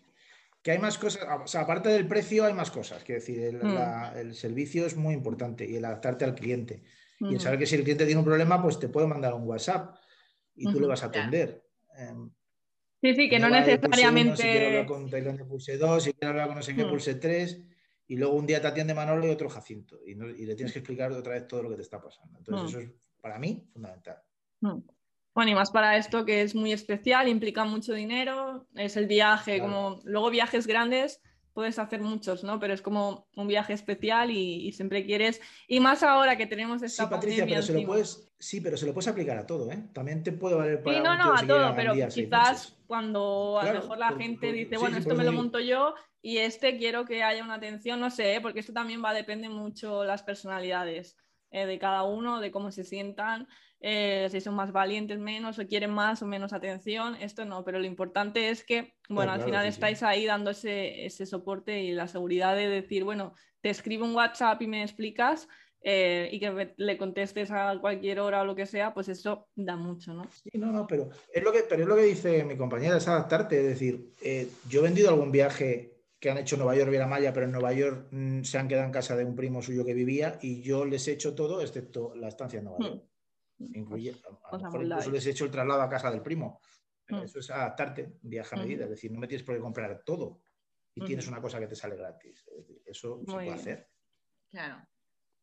[SPEAKER 3] que hay más cosas, o sea, aparte del precio, hay más cosas. Quiero decir, el, mm. el servicio es muy importante y el adaptarte al cliente. Y el saber que si el cliente tiene un problema, pues te puede mandar un WhatsApp y tú le vas a atender. Em,
[SPEAKER 1] sí, sí, que no, necesariamente.
[SPEAKER 3] si quiere hablar con Tailandia Pulse 2, si quiere hablar con no sé qué Pulse 3, y luego un día te atiende Manolo y otro Jacinto. Y, le tienes que explicar otra vez todo lo que te está pasando. Entonces, eso es para mí fundamental.
[SPEAKER 1] Bueno, y más para esto que es muy especial, implica mucho dinero, es el viaje, como luego viajes grandes puedes hacer muchos, ¿no? Pero es como un viaje especial y, siempre quieres, y más ahora que tenemos esta
[SPEAKER 3] sí, Patricia, pero se lo puedes, sí, pero se lo puedes aplicar a todo, ¿eh? También te puede valer para
[SPEAKER 1] Sí, no, no, a todo, pero quizás cuando a lo mejor la gente dice, bueno, esto me lo monto yo y este quiero que haya una atención, no sé, ¿eh? porque esto también va a depender mucho las personalidades eh, de cada uno, de cómo se sientan. Eh, si son más valientes, menos, o quieren más o menos atención, esto no, pero lo importante es que, bueno, al final estáis ahí dando ese, soporte y la seguridad de decir, bueno, te escribo un WhatsApp y me explicas eh, y que le contestes a cualquier hora o lo que sea, pues eso da mucho, ¿no?
[SPEAKER 3] Sí, no, no, pero es lo que, pero es lo que dice mi compañera, es adaptarte, es decir, eh, yo he vendido algún viaje que han hecho Nueva York, Maya, pero en Nueva York mm, se han quedado en casa de un primo suyo que vivía y yo les he hecho todo excepto la estancia en Nueva hmm. York. Incluye, a, lo mejor incluso les he hecho el traslado a casa del primo. Mm. Eso es adaptarte, viaja a medida. Es decir, no me tienes por qué comprar todo y tienes una cosa que te sale gratis. eso se puede hacer.
[SPEAKER 2] Claro.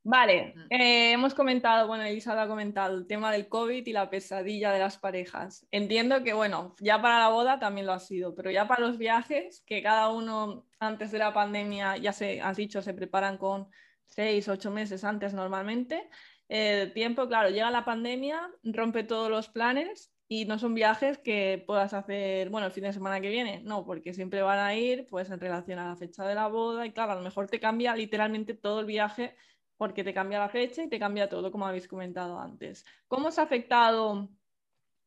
[SPEAKER 1] Vale, mm. eh, hemos comentado, bueno, Elisa ha comentado el tema del COVID y la pesadilla de las parejas. Entiendo que, bueno, ya para la boda también lo ha sido, pero ya para los viajes, que cada uno antes de la pandemia, ya se has dicho, se preparan con seis, ocho meses antes normalmente el tiempo, claro, llega la pandemia, rompe todos los planes y no son viajes que puedas hacer, bueno, el fin de semana que viene, no, porque siempre van a ir pues en relación a la fecha de la boda y claro, a lo mejor te cambia literalmente todo el viaje porque te cambia la fecha y te cambia todo, como habéis comentado antes. ¿Cómo os ha afectado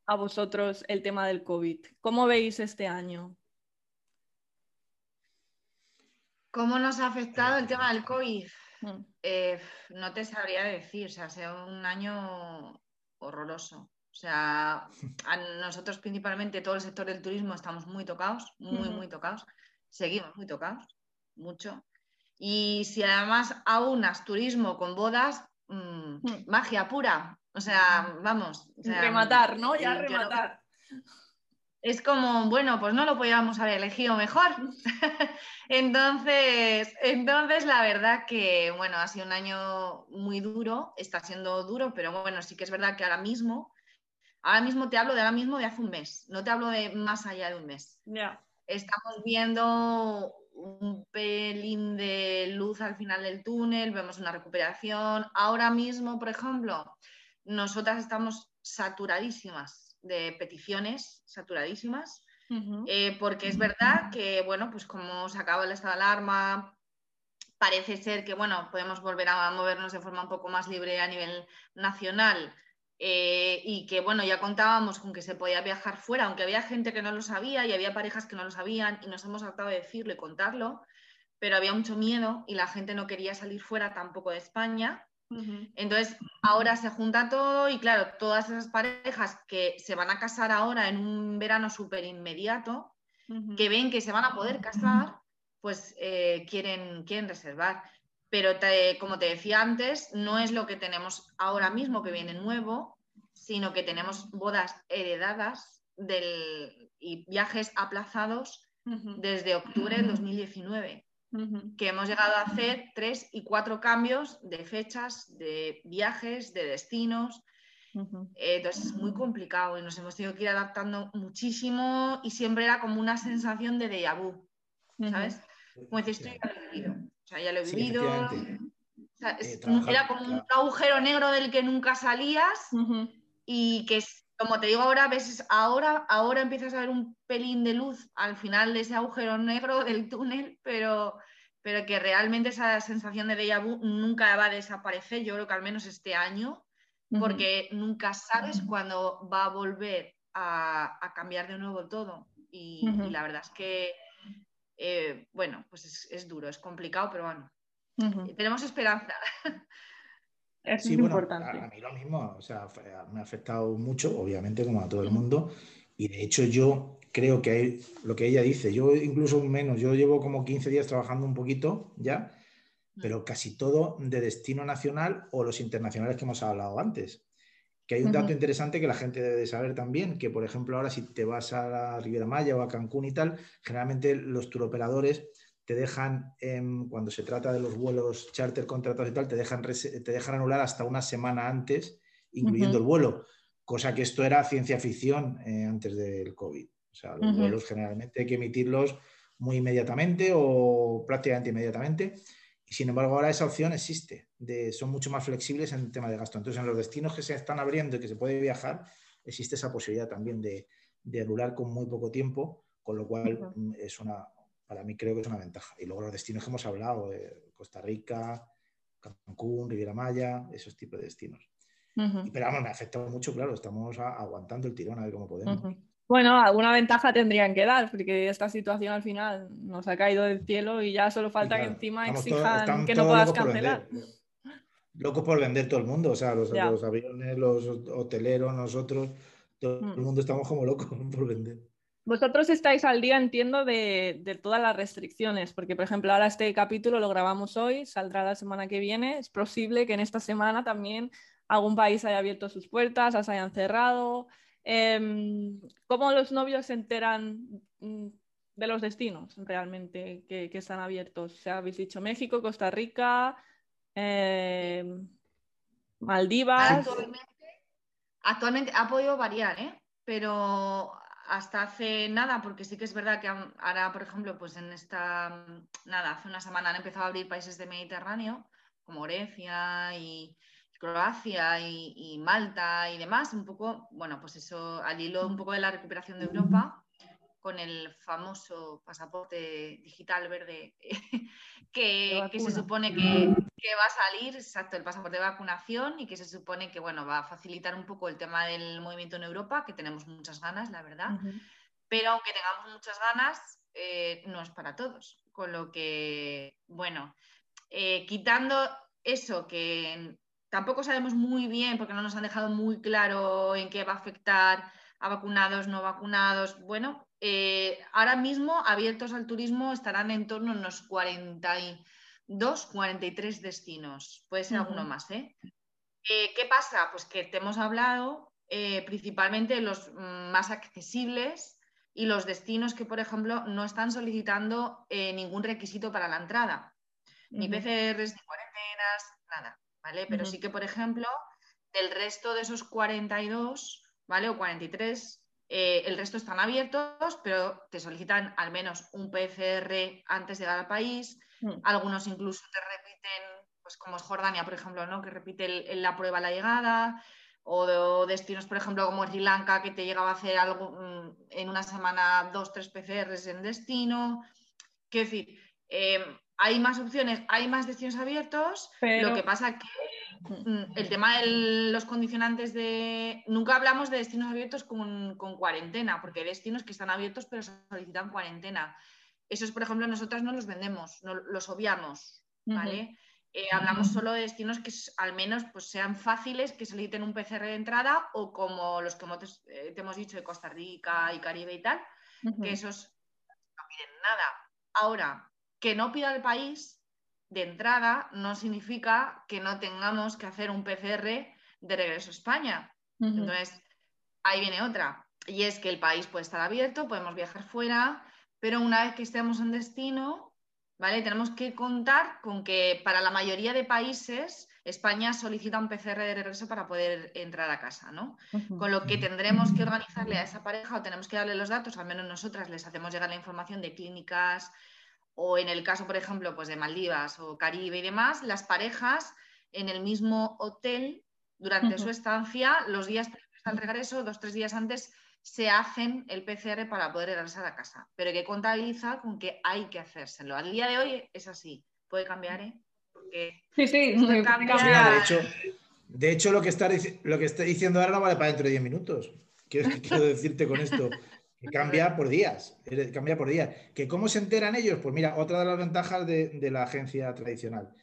[SPEAKER 1] a vosotros el tema del COVID? ¿Cómo veis este año?
[SPEAKER 2] ¿Cómo nos ha afectado el tema del COVID? Mm. Eh, no te sabría decir, o sea, sido un año horroroso. O sea, a nosotros principalmente todo el sector del turismo estamos muy tocados, muy, muy tocados. Seguimos muy tocados, mucho. Y si además aunas turismo con bodas, mm, mm. magia pura. O sea, vamos.
[SPEAKER 1] rematar, ¿no? Ya rematar
[SPEAKER 2] es como, bueno, pues no lo podíamos haber elegido mejor. entonces, entonces, la verdad que, bueno, ha sido un año muy duro, está siendo duro, pero bueno, sí que es verdad que ahora mismo, ahora mismo te hablo de ahora mismo de hace un mes, no te hablo de más allá de un mes. Estamos viendo un pelín de luz al final del túnel, vemos una recuperación. Ahora mismo, por ejemplo, nosotras estamos saturadísimas de peticiones saturadísimas, eh, porque es verdad que, bueno, pues como se acaba el estado de alarma, parece ser que, bueno, podemos volver a movernos de forma un poco más libre a nivel nacional eh, y que, bueno, ya contábamos con que se podía viajar fuera, aunque había gente que no lo sabía y había parejas que no lo sabían y nos hemos tratado de decirlo y contarlo, pero había mucho miedo y la gente no quería salir fuera tampoco de España. Entonces, ahora se junta todo y claro, todas esas parejas que se van a casar ahora en un verano súper inmediato, que ven que se van a poder casar, pues eh, quieren, quieren reservar. Pero como te decía antes, no es lo que tenemos ahora mismo que viene nuevo, sino que tenemos bodas heredadas del, y viajes aplazados desde octubre del 2019 que hemos llegado a hacer tres y cuatro cambios de fechas, de viajes, de destinos. Eh, entonces es muy complicado y nos hemos tenido que ir adaptando muchísimo y siempre era como una sensación de déjà vu, ¿sabes? Como dices, esto ya lo he vivido. O sea, ya lo he vivido. Eh, era como un agujero negro del que nunca salías y que como te digo ahora, a veces ahora, ahora empiezas a ver un pelín de luz al final de ese agujero negro del túnel, pero, pero que realmente esa sensación de déjà vu nunca va a desaparecer, yo creo que al menos este año, porque nunca sabes cuándo va a volver a, cambiar de nuevo todo. Y, la verdad es que, eh, bueno, pues es, duro, es complicado, pero bueno, tenemos esperanza.
[SPEAKER 1] Es sí, importante.
[SPEAKER 3] a, mí lo mismo, o sea, me ha afectado mucho, obviamente, como a todo el mundo. Y de hecho yo creo que hay, lo que ella dice, yo incluso menos, yo llevo como 15 días trabajando un poquito ya, pero casi todo de destino nacional o los internacionales que hemos hablado antes. Que hay un dato interesante que la gente debe saber también, que por ejemplo ahora si te vas a la Riviera Maya o a Cancún y tal, generalmente los turoperadores te dejan, cuando se trata de los vuelos charter contratados y tal, te dejan, te dejan anular hasta una semana antes, incluyendo el vuelo, cosa que esto era ciencia ficción eh, antes del COVID. O sea, los vuelos generalmente hay que emitirlos muy inmediatamente o prácticamente inmediatamente. Y sin embargo, ahora esa opción existe. De, son mucho más flexibles en el tema de gasto. Entonces, en los destinos que se están abriendo y que se puede viajar, existe esa posibilidad también de, de anular con muy poco tiempo, con lo cual mm, es una, para mí creo que es una ventaja. Y luego los destinos que hemos hablado, eh, Costa Rica, Cancún, Riviera Maya, esos tipos de destinos. pero vamos, me ha afectado mucho, claro, estamos aguantando el tirón a ver cómo podemos.
[SPEAKER 1] Bueno, alguna ventaja tendrían que dar, porque esta situación al final nos ha caído del cielo y ya solo falta que encima exijan que no puedas cancelar.
[SPEAKER 3] Locos por vender todo el mundo, o sea, los, aviones, los hoteleros, nosotros, todo el mm. mundo estamos como locos por vender.
[SPEAKER 1] Vosotros estáis al día, entiendo, de, todas las restricciones, porque por ejemplo ahora este capítulo lo grabamos hoy, saldrá la semana que viene, es posible que en esta semana también algún país haya abierto sus puertas, las hayan cerrado. Em, ¿Cómo los novios se enteran mm, de los destinos realmente que, están abiertos? O sea, habéis dicho México, Costa Rica, em, Maldivas.
[SPEAKER 2] Actualmente, ha podido variar, ¿eh? pero hasta hace nada, porque sí que es verdad que ahora, por ejemplo, pues en esta, nada, hace una semana han empezado a abrir países de Mediterráneo, como Grecia y, Croacia y, Malta y demás, un poco, bueno, pues eso al hilo un poco de la recuperación de Europa con el famoso pasaporte digital verde que, se supone que, va a salir, exacto, el pasaporte de vacunación y que se supone que bueno, va a facilitar un poco el tema del movimiento en Europa, que tenemos muchas ganas, la verdad. Pero aunque tengamos muchas ganas, eh, no es para todos. Con lo que, bueno, eh, quitando eso que tampoco sabemos muy bien, porque no nos han dejado muy claro en qué va a afectar a vacunados, no vacunados. Bueno, eh, ahora mismo abiertos al turismo estarán en torno a unos 42, 43 destinos. Puede ser alguno más, ¿eh? ¿eh? ¿Qué pasa? Pues que te hemos hablado eh, principalmente de los mm, más accesibles y los destinos que, por ejemplo, no están solicitando ningún requisito para la entrada. Ni PCRs, ni cuarentenas, nada. ¿vale? Pero sí que, por ejemplo, del resto de esos 42, ¿vale? O 43, eh, el resto están abiertos, pero te solicitan al menos un PCR antes de llegar al país. Mm. Algunos incluso te repiten, pues como es Jordania, por ejemplo, ¿no? Que repite la prueba a la llegada. O, destinos, por ejemplo, como Sri Lanka, que te llegaba a hacer algo mm, en una semana, dos, tres PCRs en destino. Quiero decir, eh, hay más opciones, hay más destinos abiertos, lo que pasa que el tema de los condicionantes de... Nunca hablamos de destinos abiertos con, cuarentena, porque hay destinos que están abiertos pero solicitan cuarentena. Esos, por ejemplo, nosotras no los vendemos, no, los obviamos, ¿vale? Eh, hablamos solo de destinos que al menos pues, sean fáciles, que soliciten un PCR de entrada o como los que eh, te hemos dicho de Costa Rica y Caribe y tal, que esos no piden nada. Ahora, que no pida el país de entrada no significa que no tengamos que hacer un PCR de regreso a España. Entonces, ahí viene otra. Y es que el país puede estar abierto, podemos viajar fuera, pero una vez que estemos en destino, ¿vale? Tenemos que contar con que para la mayoría de países España solicita un PCR de regreso para poder entrar a casa, ¿no? Con lo que tendremos que organizarle a esa pareja o tenemos que darle los datos, al menos nosotras les hacemos llegar la información de clínicas o en el caso, por ejemplo, pues de Maldivas o Caribe y demás, las parejas en el mismo hotel durante su estancia, los días al regreso, dos, tres días antes, se hacen el PCR para poder regresar a casa. Pero que contabiliza con que hay que hacérselo. Al día de hoy es así. Puede cambiar, ¿eh?
[SPEAKER 1] sí, sí,
[SPEAKER 3] puede cambiar. De hecho, de hecho lo, que está, lo que está diciendo ahora no vale para dentro de 10 minutos. quiero decirte con esto que cambia por días, cambia por días. ¿Que ¿Cómo se enteran ellos? Pues mira, otra de las ventajas de, la agencia tradicional.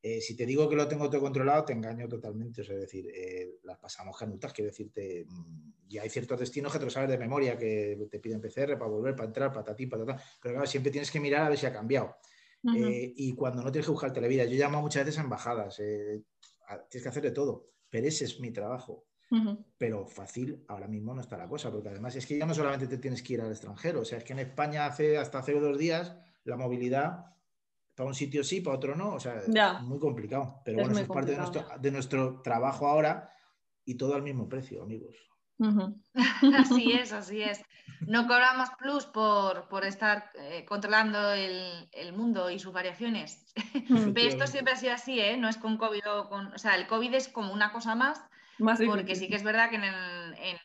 [SPEAKER 3] Eh, si te digo que lo tengo todo controlado, te engaño totalmente. es decir, eh, las pasamos canutas, quiero decirte, mm, y hay ciertos destinos que te lo sabes de memoria, que te piden PCR para volver, para entrar, patatín, patatán, pero claro, siempre tienes que mirar a ver si ha cambiado. eh, y cuando no tienes que buscarte la vida. Yo llamo muchas veces a embajadas, eh, tienes que hacer de todo, pero ese es mi trabajo. Pero fácil ahora mismo no está la cosa, porque además es que ya no solamente te tienes que ir al extranjero, o sea, es que en España hace hasta hace dos días la movilidad para un sitio sí, para otro no, o sea, es muy complicado. Pero bueno, eso es parte de nuestro, de nuestro trabajo ahora y todo al mismo precio, amigos.
[SPEAKER 2] así es, así es. No cobramos plus por, estar eh, controlando el, mundo y sus variaciones. Pero esto siempre ha sido así, ¿eh? No es con COVID o con... O sea, el COVID es como una cosa más, porque sí que es verdad que en el...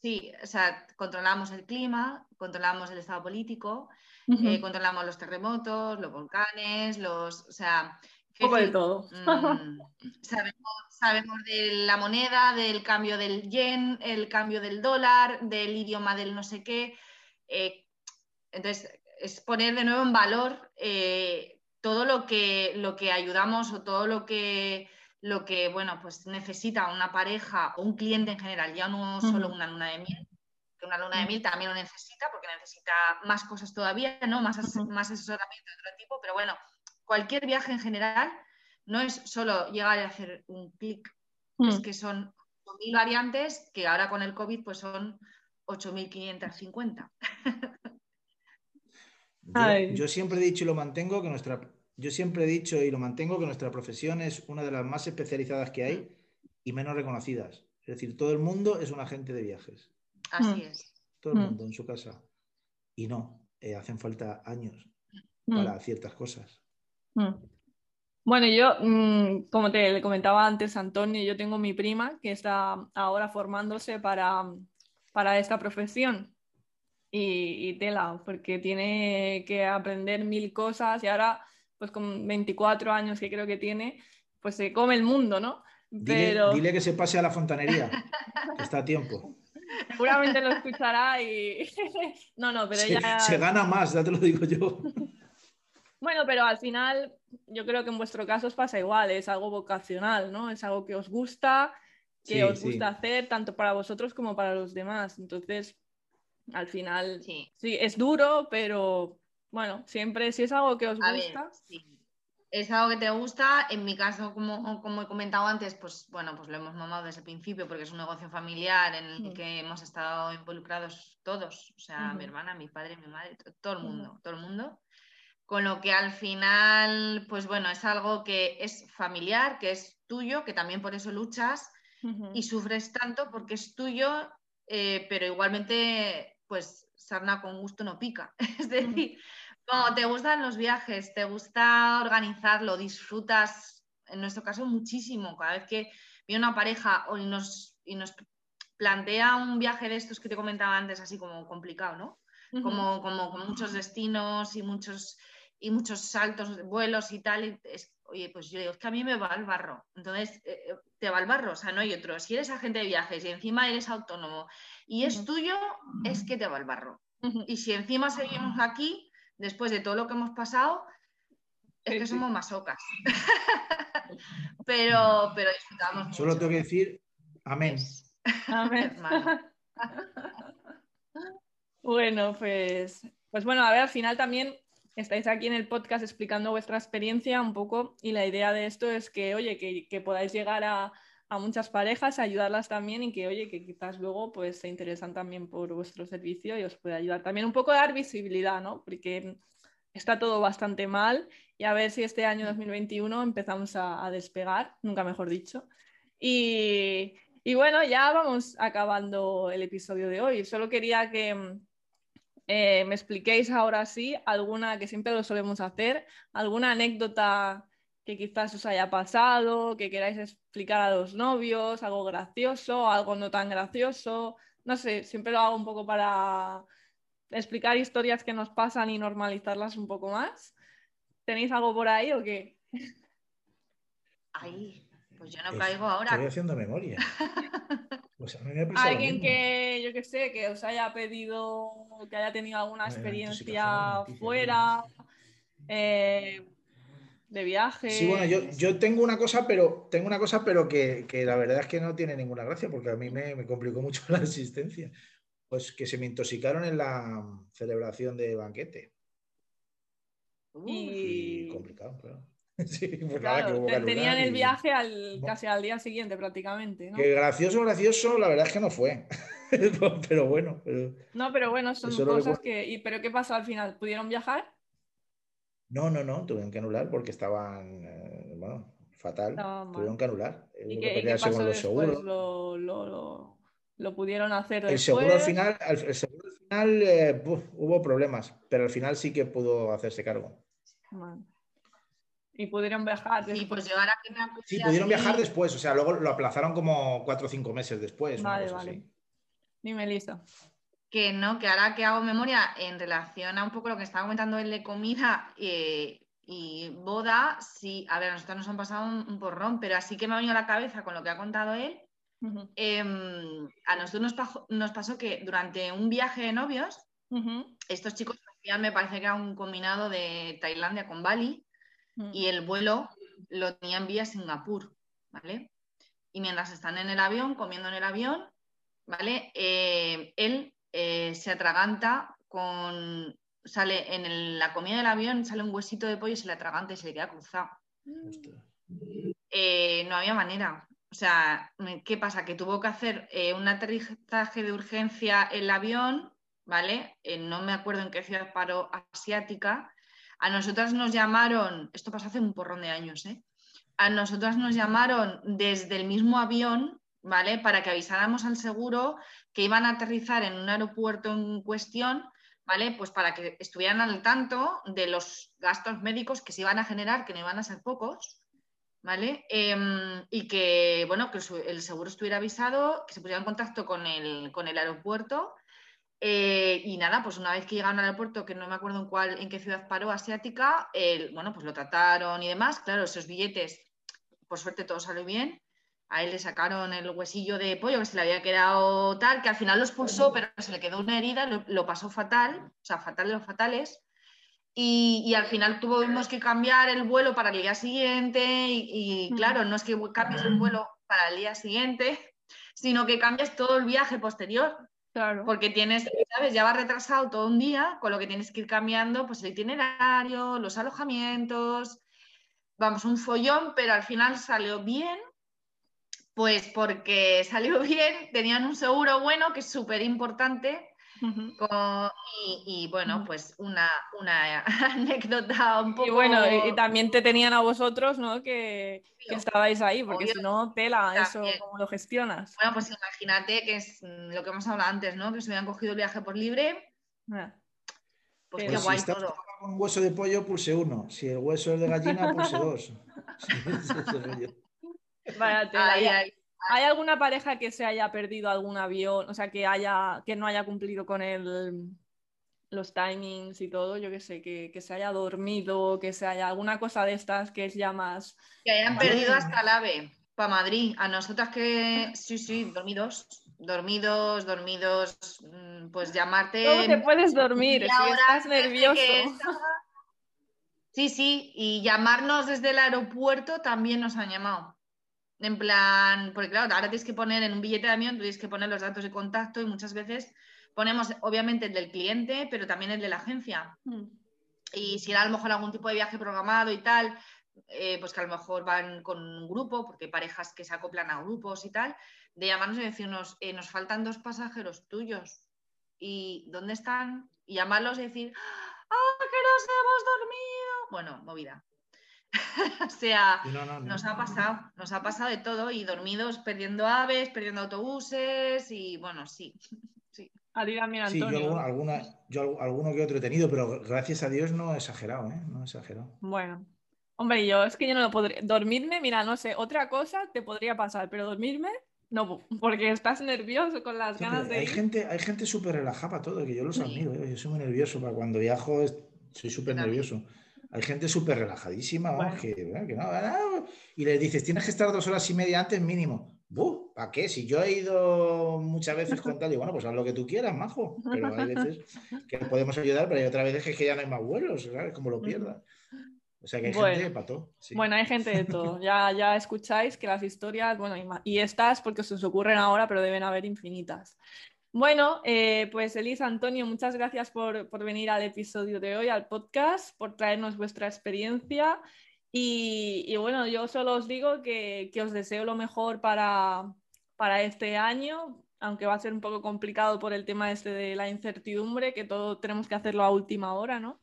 [SPEAKER 2] sí, o sea, controlamos el clima, controlamos el estado político, eh, controlamos los terremotos, los volcanes, los... O sea,
[SPEAKER 1] poco de todo.
[SPEAKER 2] Mm, sabemos, de la moneda, del cambio del yen, el cambio del dólar, del idioma del no sé qué. Eh, entonces, es poner de nuevo en valor eh, todo lo que, lo que ayudamos o todo lo que, lo que bueno, pues necesita una pareja o un cliente en general, ya no solo una luna de miel, que una luna de miel también lo necesita porque necesita más cosas todavía, ¿no? Más, más asesoramiento de otro tipo, pero bueno, cualquier viaje en general no es solo llegar a hacer un clic, es que son mil variantes que ahora con el COVID pues son 8.550.
[SPEAKER 3] Yo, yo, siempre he dicho y lo mantengo que nuestra, yo siempre he dicho y lo mantengo que nuestra profesión es una de las más especializadas que hay y menos reconocidas. Es decir, todo el mundo es un agente de viajes.
[SPEAKER 2] Así hmm. es.
[SPEAKER 3] Todo el hmm. mundo en su casa. Y no, eh, hacen falta años para ciertas cosas.
[SPEAKER 1] Mm. Bueno, yo, mm, como te comentaba antes, Antonio, yo tengo mi prima que está ahora formándose para, para esta profesión y, tela, porque tiene que aprender mil cosas y ahora, pues con 24 años que creo que tiene, pues se come el mundo, ¿no?
[SPEAKER 3] Pero... Dile, que se pase a la fontanería, que está a tiempo.
[SPEAKER 1] Seguramente lo escuchará y... no, no, pero
[SPEAKER 3] se,
[SPEAKER 1] ella...
[SPEAKER 3] Se gana más, ya te lo digo yo.
[SPEAKER 1] Bueno, pero al final yo creo que en vuestro caso os pasa igual, es algo vocacional, ¿no? Es algo que os gusta, que os gusta hacer, tanto para vosotros como para los demás. Entonces, al final, sí, es duro, pero bueno, siempre si es algo que os gusta.
[SPEAKER 2] Es algo que te gusta, en mi caso, como, como he comentado antes, pues bueno, pues lo hemos mamado desde el principio porque es un negocio familiar en el mm. que hemos estado involucrados todos, o sea, mi hermana, mi padre, mi madre, todo el mundo, todo el mundo. Con lo que al final, pues bueno, es algo que es familiar, que es tuyo, que también por eso luchas y sufres tanto porque es tuyo, eh, pero igualmente, pues sarna con gusto no pica. es decir, como te gustan los viajes, te gusta organizarlo, disfrutas, en nuestro caso, muchísimo. Cada vez que viene una pareja o nos, y nos plantea un viaje de estos que te comentaba antes, así como complicado, ¿no? como, como con muchos destinos y muchos y muchos saltos, vuelos y tal. oye, pues yo digo, es que a mí me va el barro. Entonces, eh, eh, te va el barro, o sea, no hay otro. Si eres agente de viajes y encima eres autónomo y es tuyo, es que te va el barro. Y si encima seguimos aquí, después de todo lo que hemos pasado, es que somos masocas. pero, pero disfrutamos.
[SPEAKER 3] Solo tengo que decir amén.
[SPEAKER 1] Amén. bueno, pues, pues bueno, a ver, al final también estáis aquí en el podcast explicando vuestra experiencia un poco y la idea de esto es que, oye, que, podáis llegar a, muchas parejas, ayudarlas también y que, oye, que quizás luego pues se interesan también por vuestro servicio y os puede ayudar. También un poco a dar visibilidad, ¿no? Porque está todo bastante mal y a ver si este año 2021 empezamos a, despegar, nunca mejor dicho. Y, y bueno, ya vamos acabando el episodio de hoy. Solo quería que eh, me expliquéis ahora sí alguna que siempre lo solemos hacer, alguna anécdota que quizás os haya pasado, que queráis explicar a los novios, algo gracioso, algo no tan gracioso. No sé, siempre lo hago un poco para explicar historias que nos pasan y normalizarlas un poco más. ¿Tenéis algo por ahí o qué?
[SPEAKER 2] Ahí, pues yo no caigo ahora.
[SPEAKER 3] Estoy haciendo memoria.
[SPEAKER 1] Pues Alguien que, yo que sé, que os haya pedido, que haya tenido alguna experiencia fuera, eh, de viaje.
[SPEAKER 3] Sí, bueno, yo, tengo una cosa, pero tengo una cosa, pero que, la verdad es que no tiene ninguna gracia, porque a mí me, complicó mucho la existencia. Pues que se me intoxicaron en la celebración de banquete.
[SPEAKER 1] y
[SPEAKER 3] complicado, claro. Sí, pues
[SPEAKER 1] claro, tenían el viaje al, casi al día siguiente prácticamente. ¿no?
[SPEAKER 3] Que gracioso, gracioso, la verdad es que no fue. pero bueno. Pero...
[SPEAKER 1] No, pero bueno, son cosas que. ¿Y, ¿Pero qué pasó al final? ¿Pudieron viajar?
[SPEAKER 3] No, no, no, tuvieron que anular porque estaban, eh, bueno, fatal. tuvieron que anular.
[SPEAKER 1] ¿Y qué, pasó con los seguros. Lo, lo, lo, pudieron hacer después?
[SPEAKER 3] El seguro al final, el seguro al final eh, hubo problemas, pero al final sí que pudo hacerse cargo.
[SPEAKER 1] Y pudieron viajar
[SPEAKER 2] después. Sí, pues que me
[SPEAKER 3] Sí, pudieron viajar después, o sea, luego lo aplazaron como cuatro o cinco meses después.
[SPEAKER 1] Vale, vale. Dime, Lisa.
[SPEAKER 2] Que no, que ahora que hago memoria en relación a un poco lo que estaba comentando él de comida eh, y boda, sí, a ver, a nosotros nos han pasado un, porrón, pero así que me ha venido a la cabeza con lo que ha contado él. Em, a nosotros nos pasó, que durante un viaje de novios, estos chicos me parece que era un combinado de Tailandia con Bali mm. y el vuelo lo tenían vía Singapur, ¿vale? Y mientras están en el avión, comiendo en el avión, ¿vale? Eh, él eh, se atraganta con, sale en la comida del avión, sale un huesito de pollo y se le atraganta y se le queda cruzado. Eh, no había manera. O sea, ¿qué pasa? Que tuvo que hacer un aterrizaje de urgencia el avión ¿vale? Eh, no me acuerdo en qué ciudad paró asiática. A nosotras nos llamaron, esto pasó hace un porrón de años, ¿eh? A nosotras nos llamaron desde el mismo avión, ¿vale? Para que avisáramos al seguro que iban a aterrizar en un aeropuerto en cuestión, ¿vale? Pues para que estuvieran al tanto de los gastos médicos que se iban a generar, que no iban a ser pocos, ¿vale? Em, y que, bueno, que el seguro estuviera avisado, que se pusiera en contacto con el, con el aeropuerto eh, y nada, pues una vez que llegaron al aeropuerto, que no me acuerdo en cuál, en qué ciudad paró, asiática, bueno, pues lo trataron y demás. Claro, esos billetes, por suerte todo salió bien. A él le sacaron el huesillo de pollo que se le había quedado tal, que al final lo expulsó, pero se le quedó una herida, lo, pasó fatal, o sea, fatal de los fatales. Y, al final tuvimos que cambiar el vuelo para el día siguiente. Y, y claro, no es que cambies el vuelo para el día siguiente, sino que cambias todo el viaje posterior. Porque tienes, ¿sabes? Ya va retrasado todo un día, con lo que tienes que ir cambiando, pues el itinerario, los alojamientos, vamos, un follón, pero al final salió bien, pues porque salió bien, tenían un seguro bueno, que es súper importante, y, bueno, pues una, anécdota un poco.
[SPEAKER 1] Y bueno, y, también te tenían a vosotros, ¿no? Que, estabais ahí, porque si no, tela, eso, ¿cómo lo gestionas?
[SPEAKER 2] Bueno, pues imagínate que es lo que hemos hablado antes, ¿no? Que se hubieran cogido el viaje por libre.
[SPEAKER 3] Ah. Pues, qué guay si todo. un hueso de pollo, pulse uno. Si el hueso es de gallina, pulse dos.
[SPEAKER 1] ¿Hay alguna pareja que se haya perdido algún avión, o sea, que, haya, que no haya cumplido con el, los timings y todo? Yo que sé, que, se haya dormido, que se haya alguna cosa de estas que es ya más...
[SPEAKER 2] Que hayan perdido hasta el AVE para Madrid. A nosotras que, sí, sí, dormidos, dormidos, dormidos, mm, pues llamarte...
[SPEAKER 1] ¿Cómo te puedes dormir si estás nervioso?
[SPEAKER 2] Sí, sí, y llamarnos desde el aeropuerto también nos han llamado. En plan, porque claro, ahora tienes que poner en un billete de avión, tienes que poner los datos de contacto y muchas veces ponemos obviamente el del cliente, pero también el de la agencia. Hmm. Y si era a lo mejor algún tipo de viaje programado y tal, eh, pues que a lo mejor van con un grupo, porque hay parejas que se acoplan a grupos y tal, de llamarnos y decirnos, eh, nos faltan dos pasajeros tuyos. ¿Y dónde están? Y llamarlos y decir, ¡ah, que nos hemos dormido! Bueno, movida. o sea, nos ha pasado, nos ha pasado de todo y dormidos perdiendo aves, perdiendo autobuses y bueno, sí.
[SPEAKER 1] sí. A ti también,
[SPEAKER 3] Antonio. Sí, yo, alguna, yo alguno que otro he tenido, pero gracias a Dios no he exagerado, ¿eh? No he exagerado.
[SPEAKER 1] Bueno. Hombre, yo es que yo no lo podría. Dormirme, mira, no sé, otra cosa te podría pasar, pero dormirme, no, porque estás nervioso con las ganas de.
[SPEAKER 3] Hay gente, hay gente súper relajada para todo, que yo los admiro, ¿eh? yo soy muy nervioso, para cuando viajo soy súper nervioso. Hay gente súper relajadísima, que, no, y le dices, tienes que estar dos horas y media antes mínimo. ¿Para qué? Si yo he ido muchas veces con tal, y bueno, pues haz lo que tú quieras, majo. Pero hay veces que podemos ayudar, pero hay otras veces que, que ya no hay más vuelos, ¿sabes? Como lo pierdas. O sea que hay gente de pato.
[SPEAKER 1] Bueno, hay gente de todo. Ya, ya escucháis que las historias, bueno, y, estas porque se os ocurren ahora, pero deben haber infinitas. Bueno, eh, pues Elisa, Antonio, muchas gracias por, venir al episodio de hoy, al podcast, por traernos vuestra experiencia. Y, bueno, yo solo os digo que, os deseo lo mejor para, para este año, aunque va a ser un poco complicado por el tema este de la incertidumbre, que todo tenemos que hacerlo a última hora, ¿no?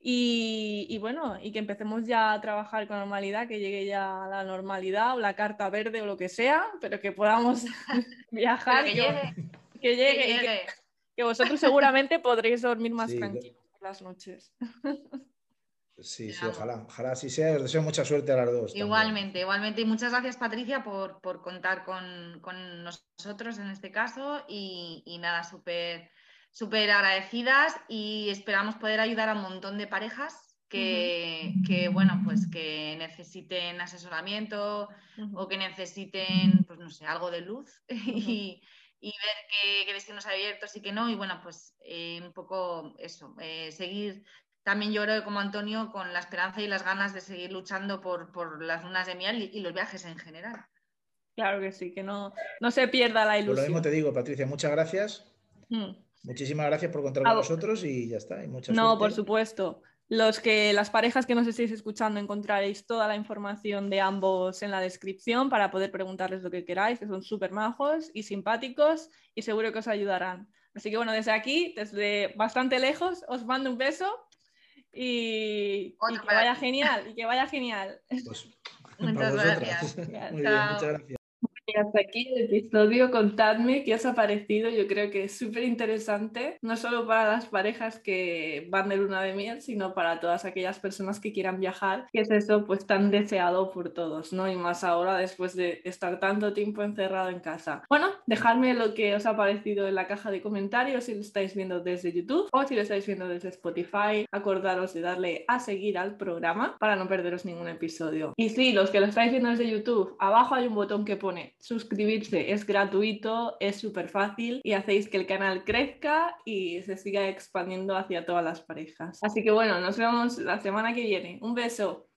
[SPEAKER 1] Y, bueno, y que empecemos ya a trabajar con normalidad, que llegue ya la normalidad o la carta verde o lo que sea, pero que podamos viajar.
[SPEAKER 2] que, llegue.
[SPEAKER 1] Que llegue. Que, vosotros seguramente podréis dormir más tranquilos por las noches.
[SPEAKER 3] Sí, sí, ojalá, ojalá así sea. Os deseo mucha suerte a las dos.
[SPEAKER 2] Igualmente, igualmente. Y muchas gracias, Patricia, por, contar con, nosotros en este caso. Y, y nada, súper súper agradecidas y esperamos poder ayudar a un montón de parejas que, bueno, pues que necesiten asesoramiento o que necesiten, pues no sé, algo de luz y, ver qué, destinos abiertos y qué no. Y bueno, pues eh, un poco eso, eh, seguir también yo creo como Antonio con la esperanza y las ganas de seguir luchando por, las lunas de miel y, los viajes en general.
[SPEAKER 1] Claro que sí, que no, no se pierda la ilusión.
[SPEAKER 3] Por lo mismo te digo, Patricia, muchas gracias. Mm. Muchísimas gracias por contar con nosotros y ya está.
[SPEAKER 1] no, por supuesto. Los que, las parejas que nos estéis escuchando encontraréis toda la información de ambos en la descripción para poder preguntarles lo que queráis, que son súper majos y simpáticos y seguro que os ayudarán. Así que bueno, desde aquí, desde bastante lejos, os mando un beso y, que vaya genial, y que vaya genial.
[SPEAKER 2] Pues, muchas gracias.
[SPEAKER 3] muchas gracias
[SPEAKER 1] hasta aquí el episodio. Contadme qué os ha parecido. Yo creo que es súper interesante, no solo para las parejas que van de luna de miel, sino para todas aquellas personas que quieran viajar, que es eso pues tan deseado por todos, ¿no? Y más ahora después de estar tanto tiempo encerrado en casa. Bueno, dejadme lo que os ha parecido en la caja de comentarios si lo estáis viendo desde YouTube o si lo estáis viendo desde Spotify. Acordaros de darle a seguir al programa para no perderos ningún episodio. Y sí, los que lo estáis viendo desde YouTube, abajo hay un botón que pone suscribirse es gratuito, es súper fácil y hacéis que el canal crezca y se siga expandiendo hacia todas las parejas. Así que bueno, nos vemos la semana que viene. Un beso.